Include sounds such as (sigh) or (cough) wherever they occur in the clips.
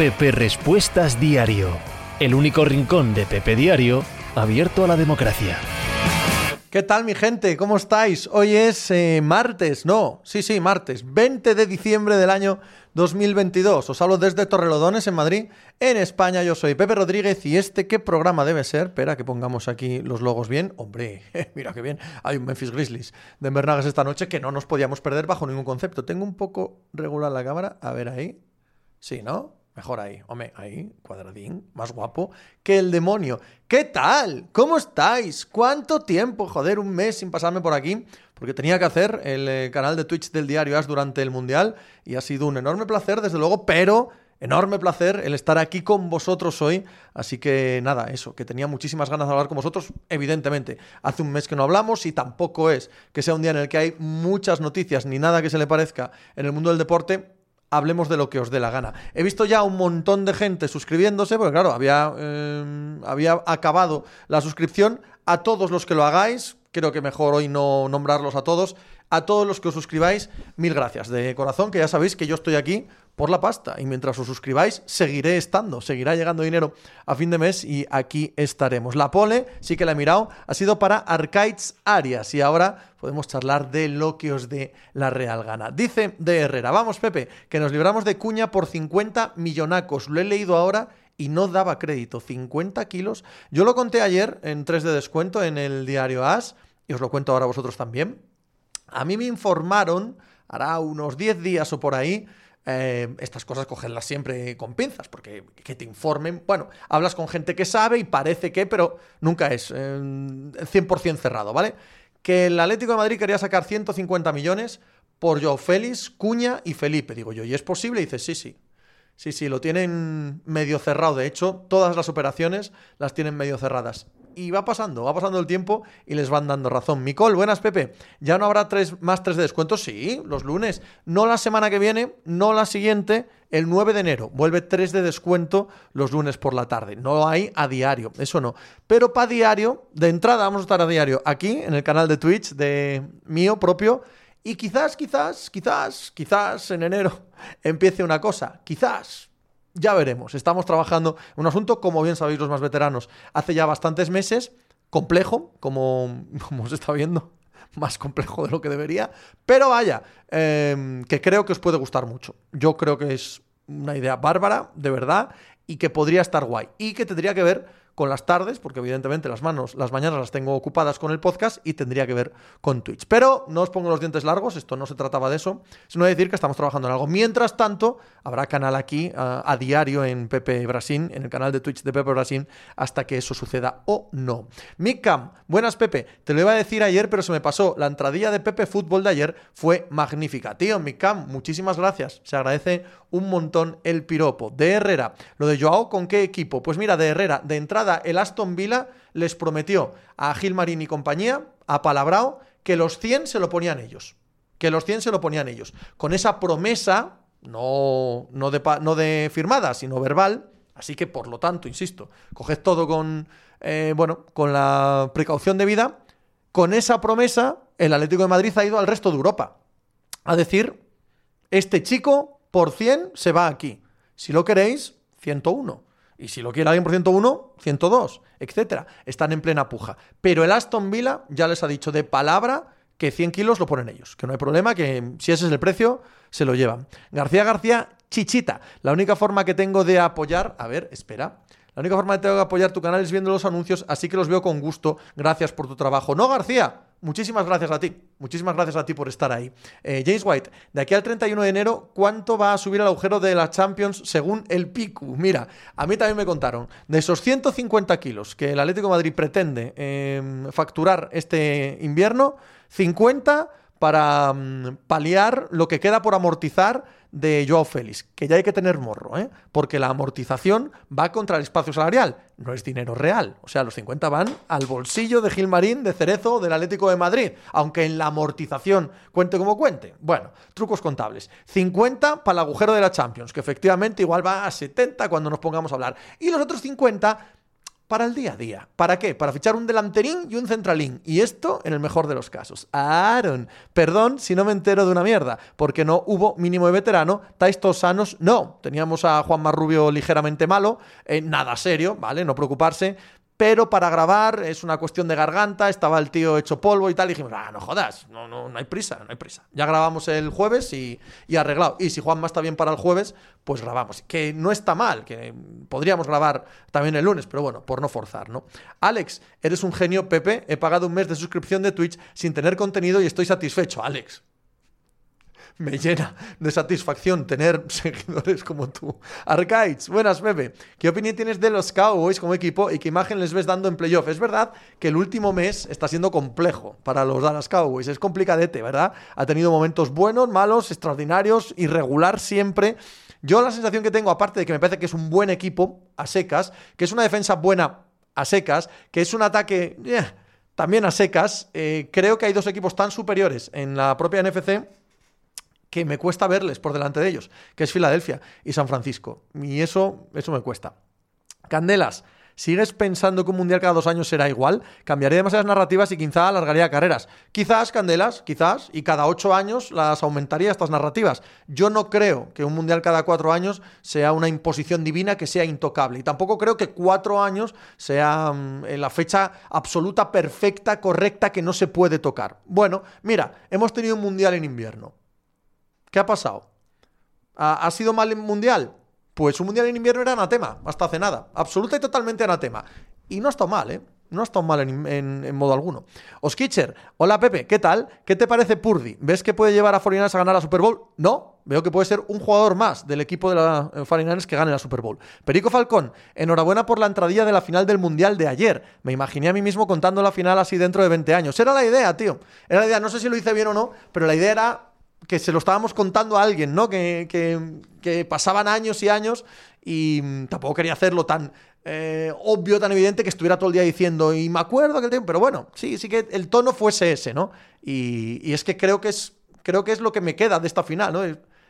Pepe Respuestas Diario, el único rincón de Pepe Diario abierto a la democracia. ¿Qué tal mi gente? ¿Cómo estáis? Hoy es eh, martes, no, sí, sí, martes, 20 de diciembre del año 2022. Os hablo desde Torrelodones, en Madrid, en España. Yo soy Pepe Rodríguez y este, ¿qué programa debe ser? Espera que pongamos aquí los logos bien. Hombre, (laughs) mira qué bien. Hay un Memphis Grizzlies de Bernagas esta noche que no nos podíamos perder bajo ningún concepto. Tengo un poco regular la cámara. A ver ahí. Sí, ¿no? Mejor ahí, hombre, ahí, cuadradín, más guapo que el demonio. ¿Qué tal? ¿Cómo estáis? ¿Cuánto tiempo? Joder, un mes sin pasarme por aquí, porque tenía que hacer el eh, canal de Twitch del diario As durante el Mundial y ha sido un enorme placer, desde luego, pero enorme placer el estar aquí con vosotros hoy. Así que nada, eso, que tenía muchísimas ganas de hablar con vosotros. Evidentemente, hace un mes que no hablamos y tampoco es que sea un día en el que hay muchas noticias ni nada que se le parezca en el mundo del deporte hablemos de lo que os dé la gana. He visto ya un montón de gente suscribiéndose, porque claro, había, eh, había acabado la suscripción. A todos los que lo hagáis, creo que mejor hoy no nombrarlos a todos. A todos los que os suscribáis, mil gracias de corazón, que ya sabéis que yo estoy aquí por la pasta. Y mientras os suscribáis, seguiré estando, seguirá llegando dinero a fin de mes y aquí estaremos. La pole, sí que la he mirado, ha sido para Arcades Arias y ahora podemos charlar de lo que os dé la real gana. Dice de Herrera, vamos Pepe, que nos libramos de cuña por 50 millonacos. Lo he leído ahora y no daba crédito. 50 kilos. Yo lo conté ayer en 3 de descuento en el diario As y os lo cuento ahora vosotros también. A mí me informaron, hará unos 10 días o por ahí, eh, estas cosas cogerlas siempre con pinzas, porque que te informen, bueno, hablas con gente que sabe y parece que, pero nunca es 100% eh, cerrado, ¿vale? Que el Atlético de Madrid quería sacar 150 millones por Joe Félix, Cuña y Felipe, digo yo, ¿y es posible? Y dices, sí, sí. Sí, sí, lo tienen medio cerrado. De hecho, todas las operaciones las tienen medio cerradas y va pasando, va pasando el tiempo y les van dando razón. Micol, buenas Pepe. ¿Ya no habrá tres, más tres de descuento? Sí, los lunes. No la semana que viene, no la siguiente, el 9 de enero. Vuelve tres de descuento los lunes por la tarde. No hay a diario, eso no. Pero para diario, de entrada vamos a estar a diario aquí en el canal de Twitch de mío propio. Y quizás, quizás, quizás, quizás en enero (laughs) empiece una cosa. Quizás, ya veremos. Estamos trabajando un asunto, como bien sabéis los más veteranos, hace ya bastantes meses, complejo, como, (laughs) como os está viendo, más complejo de lo que debería, pero vaya, em, que creo que os puede gustar mucho. Yo creo que es una idea bárbara, de verdad, y que podría estar guay, y que tendría que ver con las tardes, porque evidentemente las manos, las mañanas las tengo ocupadas con el podcast y tendría que ver con Twitch. Pero no os pongo los dientes largos, esto no se trataba de eso, sino de decir que estamos trabajando en algo. Mientras tanto, habrá canal aquí a, diario en Pepe Brasil, en el canal de Twitch de Pepe Brasil, hasta que eso suceda o no. Micam, buenas Pepe, te lo iba a decir ayer, pero se me pasó. La entradilla de Pepe Fútbol de ayer fue magnífica. Tío, Micam, muchísimas gracias. Se agradece un montón el piropo. De Herrera, lo de Joao, ¿con qué equipo? Pues mira, de Herrera, de entrada el Aston Villa les prometió a Gilmarín y compañía, a Palabrao, que los 100 se lo ponían ellos. Que los 100 se lo ponían ellos. Con esa promesa, no, no, de, no de firmada, sino verbal. Así que, por lo tanto, insisto, coged todo con, eh, bueno, con la precaución debida. Con esa promesa, el Atlético de Madrid ha ido al resto de Europa. A decir, este chico por 100 se va aquí. Si lo queréis, 101. Y si lo quiere alguien por 101, 102, etcétera. Están en plena puja. Pero el Aston Villa ya les ha dicho de palabra que 100 kilos lo ponen ellos. Que no hay problema, que si ese es el precio, se lo llevan. García García, chichita. La única forma que tengo de apoyar. A ver, espera. La única forma que tengo de apoyar tu canal es viendo los anuncios, así que los veo con gusto. Gracias por tu trabajo. No, García. Muchísimas gracias a ti. Muchísimas gracias a ti por estar ahí. Eh, James White, de aquí al 31 de enero, ¿cuánto va a subir el agujero de la Champions según el PICU? Mira, a mí también me contaron, de esos 150 kilos que el Atlético Madrid pretende em, facturar este invierno, 50 para mm, paliar lo que queda por amortizar de Joao Félix, que ya hay que tener morro, ¿eh? porque la amortización va contra el espacio salarial, no es dinero real. O sea, los 50 van al bolsillo de Gilmarín, de Cerezo, del Atlético de Madrid, aunque en la amortización cuente como cuente. Bueno, trucos contables. 50 para el agujero de la Champions, que efectivamente igual va a 70 cuando nos pongamos a hablar. Y los otros 50 para el día a día. ¿Para qué? Para fichar un delanterín y un centralín. Y esto en el mejor de los casos. Aaron, perdón si no me entero de una mierda, porque no hubo mínimo de veterano. ¿Estáis todos sanos? No. Teníamos a Juan Marrubio ligeramente malo, eh, nada serio, ¿vale? No preocuparse pero para grabar es una cuestión de garganta, estaba el tío hecho polvo y tal, y dijimos, ah, no jodas, no, no, no hay prisa, no hay prisa. Ya grabamos el jueves y, y arreglado. Y si Juanma está bien para el jueves, pues grabamos. Que no está mal, que podríamos grabar también el lunes, pero bueno, por no forzar, ¿no? Alex, eres un genio, Pepe, he pagado un mes de suscripción de Twitch sin tener contenido y estoy satisfecho, Alex me llena de satisfacción tener (laughs) seguidores como tú. Arcades, buenas, bebé. ¿Qué opinión tienes de los Cowboys como equipo y qué imagen les ves dando en playoff? Es verdad que el último mes está siendo complejo para los Dallas Cowboys. Es complicadete, ¿verdad? Ha tenido momentos buenos, malos, extraordinarios, irregular siempre. Yo la sensación que tengo, aparte de que me parece que es un buen equipo a secas, que es una defensa buena a secas, que es un ataque eh, también a secas, eh, creo que hay dos equipos tan superiores en la propia NFC que me cuesta verles por delante de ellos, que es Filadelfia y San Francisco. Y eso, eso me cuesta. Candelas, ¿sigues pensando que un mundial cada dos años será igual? Cambiaría demasiadas narrativas y quizá alargaría carreras. Quizás, Candelas, quizás, y cada ocho años las aumentaría estas narrativas. Yo no creo que un mundial cada cuatro años sea una imposición divina que sea intocable. Y tampoco creo que cuatro años sea mm, la fecha absoluta, perfecta, correcta, que no se puede tocar. Bueno, mira, hemos tenido un mundial en invierno. ¿Qué ha pasado? ¿Ha, sido mal el mundial? Pues un mundial en invierno era anatema, hasta hace nada. Absoluta y totalmente anatema. Y no ha estado mal, ¿eh? No ha estado mal en, modo alguno. Oskitcher, hola Pepe, ¿qué tal? ¿Qué te parece Purdy? ¿Ves que puede llevar a 49 a ganar la Super Bowl? No, veo que puede ser un jugador más del equipo de la 49 que gane la Super Bowl. Perico Falcón, enhorabuena por la entradilla de la final del Mundial de ayer. Me imaginé a mí mismo contando la final así dentro de 20 años. Era la idea, tío. Era la idea, no sé si lo hice bien o no, pero la idea era que se lo estábamos contando a alguien, ¿no? Que, que, pasaban años y años y mm, tampoco quería hacerlo tan eh, obvio, tan evidente que estuviera todo el día diciendo, y me acuerdo que el tiempo, pero bueno, sí, sí que el tono fuese ese, ¿no? Y, y, es que creo que es, creo que es lo que me queda de esta final, ¿no?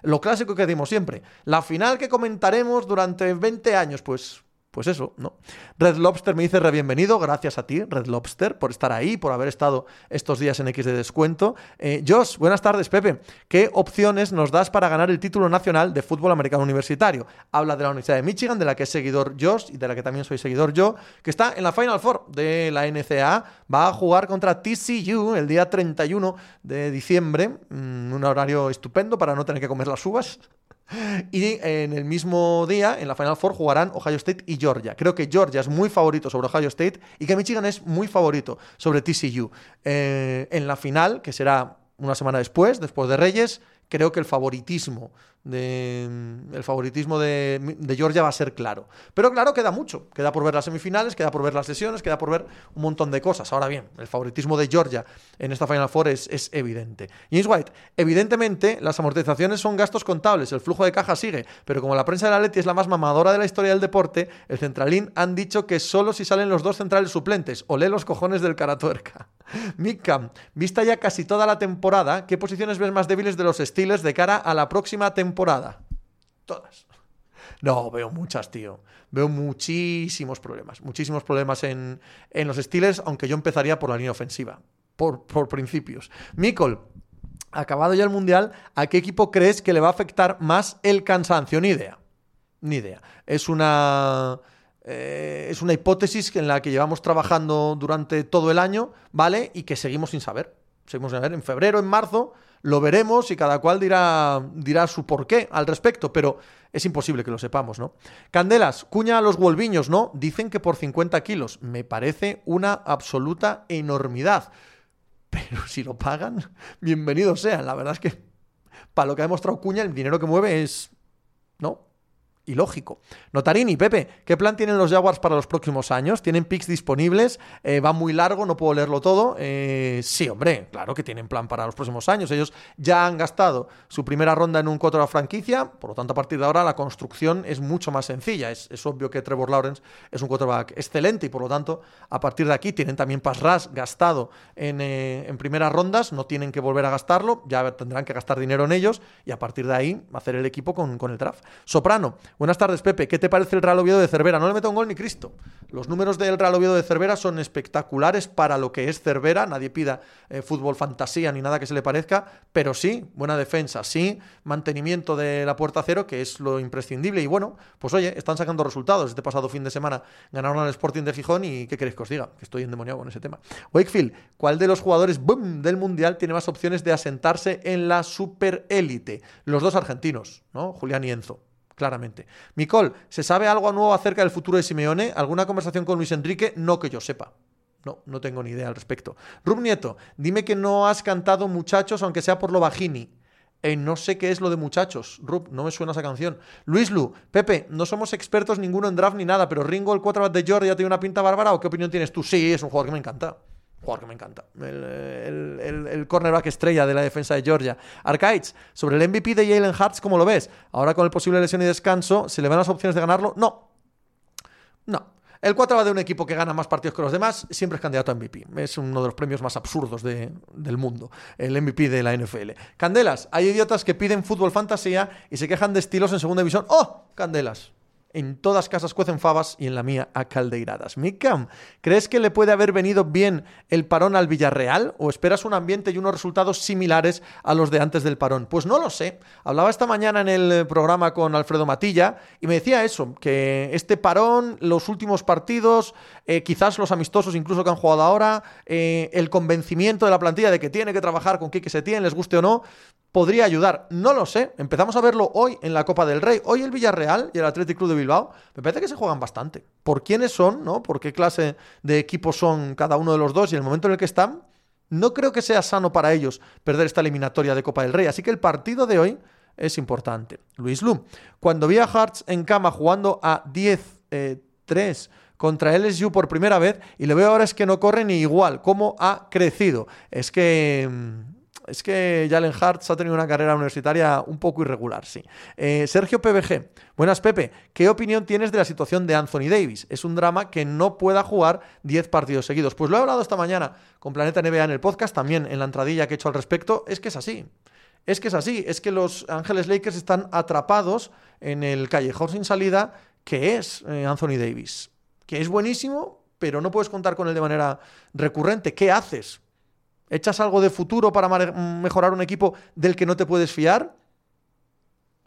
Lo clásico que decimos siempre. La final que comentaremos durante 20 años, pues pues eso, ¿no? Red Lobster me dice re bienvenido, gracias a ti, Red Lobster, por estar ahí, por haber estado estos días en X de descuento. Eh, Josh, buenas tardes, Pepe. ¿Qué opciones nos das para ganar el título nacional de fútbol americano universitario? Habla de la Universidad de Michigan, de la que es seguidor Josh y de la que también soy seguidor yo, que está en la Final Four de la NCAA. Va a jugar contra TCU el día 31 de diciembre, mm, un horario estupendo para no tener que comer las uvas. (laughs) Y en el mismo día, en la Final Four, jugarán Ohio State y Georgia. Creo que Georgia es muy favorito sobre Ohio State y que Michigan es muy favorito sobre TCU. Eh, en la final, que será una semana después, después de Reyes, creo que el favoritismo mm, el favoritismo de, Georgia va a ser claro. Pero claro, queda mucho. Queda por ver las semifinales, queda por ver las sesiones, queda por ver un montón de cosas. Ahora bien, el favoritismo de Georgia en esta Final Four es, es evidente. James White, evidentemente las amortizaciones son gastos contables, el flujo de caja sigue, pero como la prensa de la Leti es la más mamadora de la historia del deporte, el centralín han dicho que solo si salen los dos centrales suplentes. Olé los cojones del caratuerca. (laughs) Mick vista ya casi toda la temporada, ¿qué posiciones ves más débiles de los Steelers de cara a la próxima temporada? Temporada. Todas. No, veo muchas, tío. Veo muchísimos problemas. Muchísimos problemas en, en los Steelers, aunque yo empezaría por la línea ofensiva. Por, por principios. Mikol, acabado ya el Mundial, ¿a qué equipo crees que le va a afectar más el cansancio? Ni idea. Ni idea. Es una... Eh, es una hipótesis en la que llevamos trabajando durante todo el año, ¿vale? Y que seguimos sin saber. Seguimos sin saber. En febrero, en marzo, lo veremos y cada cual dirá, dirá su porqué al respecto, pero es imposible que lo sepamos, ¿no? Candelas, cuña a los wolviños, ¿no? Dicen que por 50 kilos. Me parece una absoluta enormidad. Pero (laughs) si lo pagan, bienvenidos sean. La verdad es que para lo que ha demostrado Cuña, el dinero que mueve es... ¿No? Y lógico. Notarini, Pepe, ¿qué plan tienen los Jaguars para los próximos años? ¿Tienen picks disponibles? Eh, va muy largo, no puedo leerlo todo. Eh, sí, hombre, claro que tienen plan para los próximos años. Ellos ya han gastado su primera ronda en un cuatro de franquicia, por lo tanto, a partir de ahora la construcción es mucho más sencilla. Es, obvio que Trevor Lawrence es un quarterback excelente y por lo tanto, a partir de aquí tienen también pass gastado en, eh, en primeras rondas, no tienen que volver a gastarlo, ya tendrán que gastar dinero en ellos y a partir de ahí hacer el equipo con, con el draft. Soprano, Buenas tardes, Pepe. ¿Qué te parece el Real Oviedo de Cervera? No le meto un gol ni Cristo. Los números del Real Oviedo de Cervera son espectaculares para lo que es Cervera. Nadie pida eh, fútbol fantasía ni nada que se le parezca, pero sí, buena defensa, sí, mantenimiento de la puerta cero, que es lo imprescindible. Y bueno, pues oye, están sacando resultados. Este pasado fin de semana ganaron al Sporting de Gijón y ¿qué queréis que os diga? Que estoy endemoniado con ese tema. Wakefield, ¿cuál de los jugadores del Mundial tiene más opciones de asentarse en la superélite? Los dos argentinos, ¿no? Julián y Enzo claramente. Micol, ¿se sabe algo nuevo acerca del futuro de Simeone? ¿Alguna conversación con Luis Enrique? No que yo sepa. No, no tengo ni idea al respecto. Rub Nieto, dime que no has cantado muchachos, aunque sea por lo bajini. Eh, no sé qué es lo de muchachos. Rub, no me suena esa canción. Luis Lu, Pepe, no somos expertos ninguno en draft ni nada, pero Ringo, el 4 de Georgia, tiene una pinta bárbara o qué opinión tienes tú? Sí, es un jugador que me encanta. Jugador que me encanta. El, cornerback estrella de la defensa de Georgia. Arcaids, sobre el MVP de Jalen Hurts, ¿cómo lo ves? Ahora con el posible lesión y descanso, ¿se le van las opciones de ganarlo? No. No. El 4 va de un equipo que gana más partidos que los demás, siempre es candidato a MVP. Es uno de los premios más absurdos del mundo, el MVP de la NFL. Candelas, hay idiotas que piden fútbol fantasía y se quejan de estilos en segunda división. ¡Oh! Candelas. En todas casas cuecen fabas y en la mía a caldeiradas. Mikam, ¿crees que le puede haber venido bien el parón al Villarreal o esperas un ambiente y unos resultados similares a los de antes del parón? Pues no lo sé. Hablaba esta mañana en el programa con Alfredo Matilla y me decía eso, que este parón, los últimos partidos, eh, quizás los amistosos incluso que han jugado ahora, eh, el convencimiento de la plantilla de que tiene que trabajar con Quique Setién, les guste o no, podría ayudar. No lo sé. Empezamos a verlo hoy en la Copa del Rey. Hoy el Villarreal y el Athletic Club de Bilbao me parece que se juegan bastante. ¿Por quiénes son? ¿no? ¿Por qué clase de equipos son cada uno de los dos y el momento en el que están? No creo que sea sano para ellos perder esta eliminatoria de Copa del Rey. Así que el partido de hoy es importante. Luis Lum, cuando vi a Hearts en cama jugando a 10-3 eh, contra LSU por primera vez y le veo ahora es que no corre ni igual, cómo ha crecido. Es que mm, es que Jalen Hartz ha tenido una carrera universitaria un poco irregular, sí. Eh, Sergio PBG, buenas Pepe, ¿qué opinión tienes de la situación de Anthony Davis? Es un drama que no pueda jugar 10 partidos seguidos. Pues lo he hablado esta mañana con Planeta NBA en el podcast, también en la entradilla que he hecho al respecto, es que es así. Es que es así, es que los Ángeles Lakers están atrapados en el callejón sin salida que es eh, Anthony Davis, que es buenísimo, pero no puedes contar con él de manera recurrente. ¿Qué haces? ¿Echas algo de futuro para mejorar un equipo del que no te puedes fiar?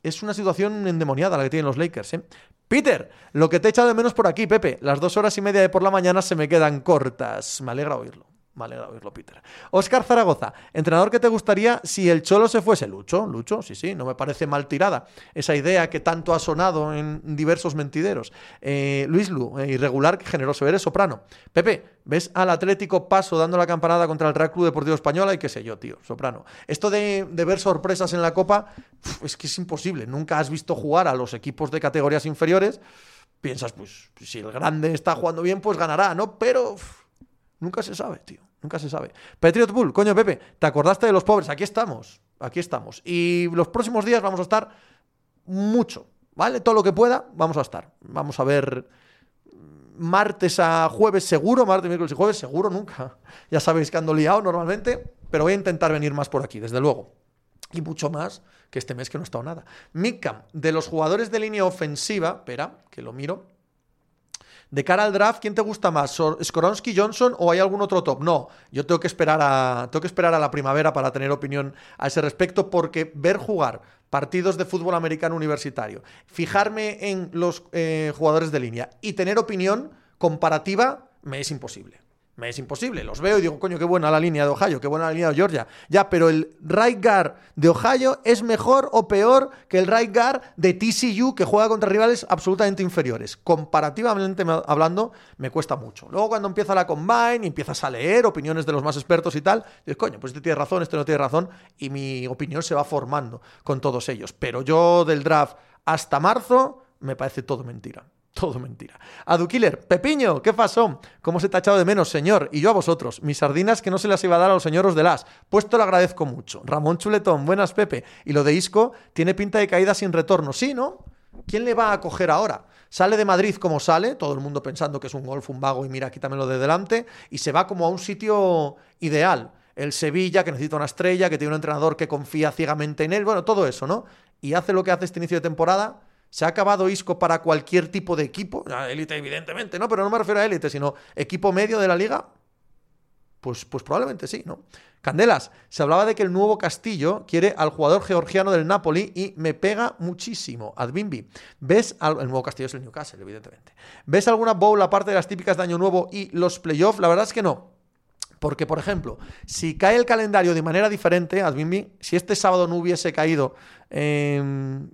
Es una situación endemoniada la que tienen los Lakers. ¿eh? Peter, lo que te he echado de menos por aquí, Pepe. Las dos horas y media de por la mañana se me quedan cortas. Me alegra oírlo. Me alegra oírlo, Peter. Oscar Zaragoza, entrenador que te gustaría si el Cholo se fuese. Lucho, Lucho, sí, sí, no me parece mal tirada. Esa idea que tanto ha sonado en diversos mentideros. Eh, Luis Lu, eh, irregular, generoso, eres soprano. Pepe, ¿ves al Atlético Paso dando la campanada contra el Real Club Deportivo Español? Y qué sé yo, tío, soprano. Esto de, ver sorpresas en la Copa, es que es imposible. Nunca has visto jugar a los equipos de categorías inferiores. Piensas, pues, si el grande está jugando bien, pues ganará, ¿no? Pero... Nunca se sabe, tío. Nunca se sabe. Patriot Bull, coño, Pepe, ¿te acordaste de los pobres? Aquí estamos. Aquí estamos. Y los próximos días vamos a estar mucho, ¿vale? Todo lo que pueda, vamos a estar. Vamos a ver martes a jueves seguro, martes, miércoles y jueves seguro nunca. (laughs) Ya sabéis que ando liado normalmente, pero voy a intentar venir más por aquí, desde luego. Y mucho más que este mes que no he estado nada. Mikam, de los jugadores de línea ofensiva, espera, que lo miro. De cara al draft, ¿quién te gusta más? ¿Skoronsky, Johnson o hay algún otro top? No, yo tengo que esperar a, tengo que esperar a la primavera para tener opinión a ese respecto porque ver jugar partidos de fútbol americano universitario, fijarme en los eh, jugadores de línea y tener opinión comparativa me es imposible. Me es imposible. Los veo y digo, coño, qué buena la línea de Ohio, qué buena la línea de Georgia. Ya, pero el right guard de Ohio es mejor o peor que el right guard de TCU que juega contra rivales absolutamente inferiores. Comparativamente hablando, me cuesta mucho. Luego cuando empieza la combine y empiezas a leer opiniones de los más expertos y tal, dices, coño, pues este tiene razón, este no tiene razón, y mi opinión se va formando con todos ellos. Pero yo del draft hasta marzo me parece todo mentira. Todo mentira. Adukiller, Pepiño, ¿qué pasó? ¿Cómo se te ha echado de menos, señor? Y yo a vosotros. Mis sardinas que no se las iba a dar a los señoros de las. Pues te lo agradezco mucho. Ramón Chuletón, buenas, Pepe. Y lo de Isco tiene pinta de caída sin retorno. Sí, ¿no? ¿Quién le va a acoger ahora? Sale de Madrid como sale, todo el mundo pensando que es un golf, un vago y mira, quítamelo de delante, y se va como a un sitio ideal. El Sevilla, que necesita una estrella, que tiene un entrenador que confía ciegamente en él, bueno, todo eso, ¿no? Y hace lo que hace este inicio de temporada ¿Se ha acabado Isco para cualquier tipo de equipo? Élite, evidentemente, ¿no? Pero no me refiero a élite, sino equipo medio de la liga. Pues, pues probablemente sí, ¿no? Candelas, se hablaba de que el nuevo Castillo quiere al jugador georgiano del Napoli y me pega muchísimo. Adbimbi, ¿ves el nuevo Castillo es el Newcastle, evidentemente? ¿Ves alguna bowl aparte de las típicas de Año Nuevo y los playoffs? La verdad es que no. Porque, por ejemplo, si cae el calendario de manera diferente, Adbimbi, si este sábado no hubiese caído, em,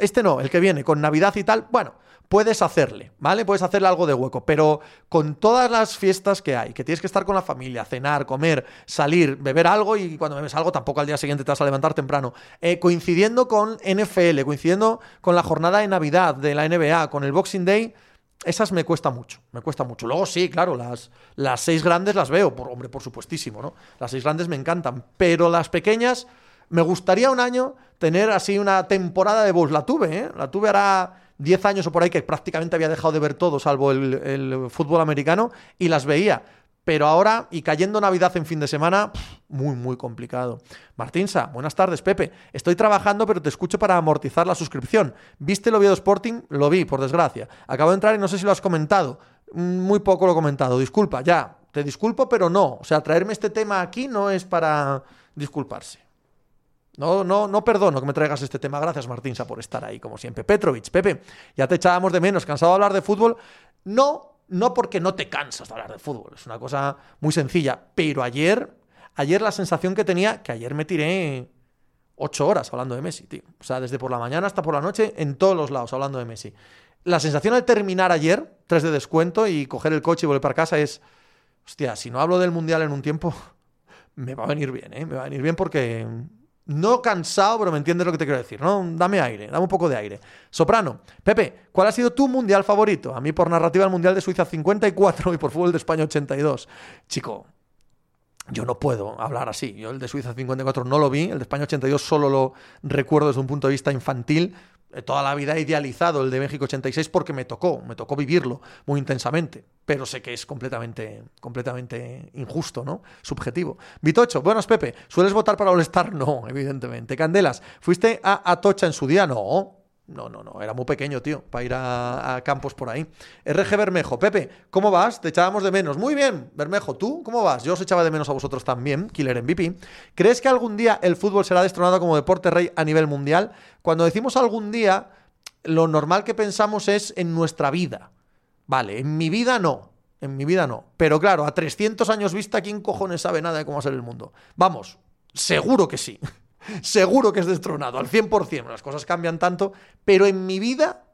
este no, el que viene, con Navidad y tal, bueno, puedes hacerle, ¿vale? Puedes hacerle algo de hueco, pero con todas las fiestas que hay, que tienes que estar con la familia, cenar, comer, salir, beber algo y cuando bebes algo tampoco al día siguiente te vas a levantar temprano, eh, coincidiendo con NFL, coincidiendo con la jornada de Navidad de la NBA, con el Boxing Day, esas me cuesta mucho, me cuesta mucho. Luego sí, claro, las, las seis grandes las veo, por hombre, por supuestísimo, ¿no? Las seis grandes me encantan, pero las pequeñas... Me gustaría un año tener así una temporada de Bulls. La tuve, ¿eh? La tuve ahora 10 años o por ahí que prácticamente había dejado de ver todo, salvo el, fútbol americano, y las veía. Pero ahora, y cayendo Navidad en fin de semana, muy, muy complicado. Martinsa, buenas tardes, Pepe. Estoy trabajando, pero te escucho para amortizar la suscripción. ¿Viste el Oviedo Sporting? Lo vi, por desgracia. Acabo de entrar y no sé si lo has comentado. Muy poco lo he comentado. Disculpa, ya. Te disculpo, pero no. O sea, traerme este tema aquí no es para disculparse. No, no, no perdono que me traigas este tema. Gracias, Martinsa, por estar ahí, como siempre. Petrovic, Pepe, ya te echábamos de menos. ¿Cansado de hablar de fútbol? No, no porque no te cansas de hablar de fútbol. Es una cosa muy sencilla. Pero ayer, ayer la sensación que tenía, que ayer me tiré ocho horas hablando de Messi, tío. O sea, desde por la mañana hasta por la noche, en todos los lados hablando de Messi. La sensación al terminar ayer, tres de descuento y coger el coche y volver para casa es, hostia, si no hablo del Mundial en un tiempo, (laughs) me va a venir bien, ¿eh? Me va a venir bien porque no cansado, pero me entiendes lo que te quiero decir, ¿no? Dame aire, dame un poco de aire. Soprano, Pepe, ¿cuál ha sido tu mundial favorito? A mí por narrativa el mundial de Suiza 54 y por fútbol de España 82. Chico, yo no puedo hablar así. Yo el de Suiza 54 no lo vi, el de España 82 solo lo recuerdo desde un punto de vista infantil, toda la vida he idealizado el de México 86 porque me tocó, me tocó vivirlo muy intensamente, pero sé que es completamente, completamente injusto, ¿no? Subjetivo. Vitocho, buenos Pepe, ¿sueles votar para All? (laughs) No, evidentemente. Candelas, ¿fuiste a Atocha en su día? No, no, no, no, era muy pequeño, tío, para ir a, campos por ahí. RG Bermejo, Pepe, ¿cómo vas? Te echábamos de menos. Muy bien, Bermejo, ¿tú cómo vas? Yo os echaba de menos a vosotros también, Killer MVP. ¿Crees que algún día el fútbol será destronado como deporte rey a nivel mundial? Cuando decimos algún día, lo normal que pensamos es en nuestra vida. Vale, en mi vida no, en mi vida no. Pero claro, a 300 años vista, ¿quién cojones sabe nada de cómo va a ser el mundo? Vamos, seguro que sí seguro que es destronado, al 100%. Las cosas cambian tanto, pero en mi vida,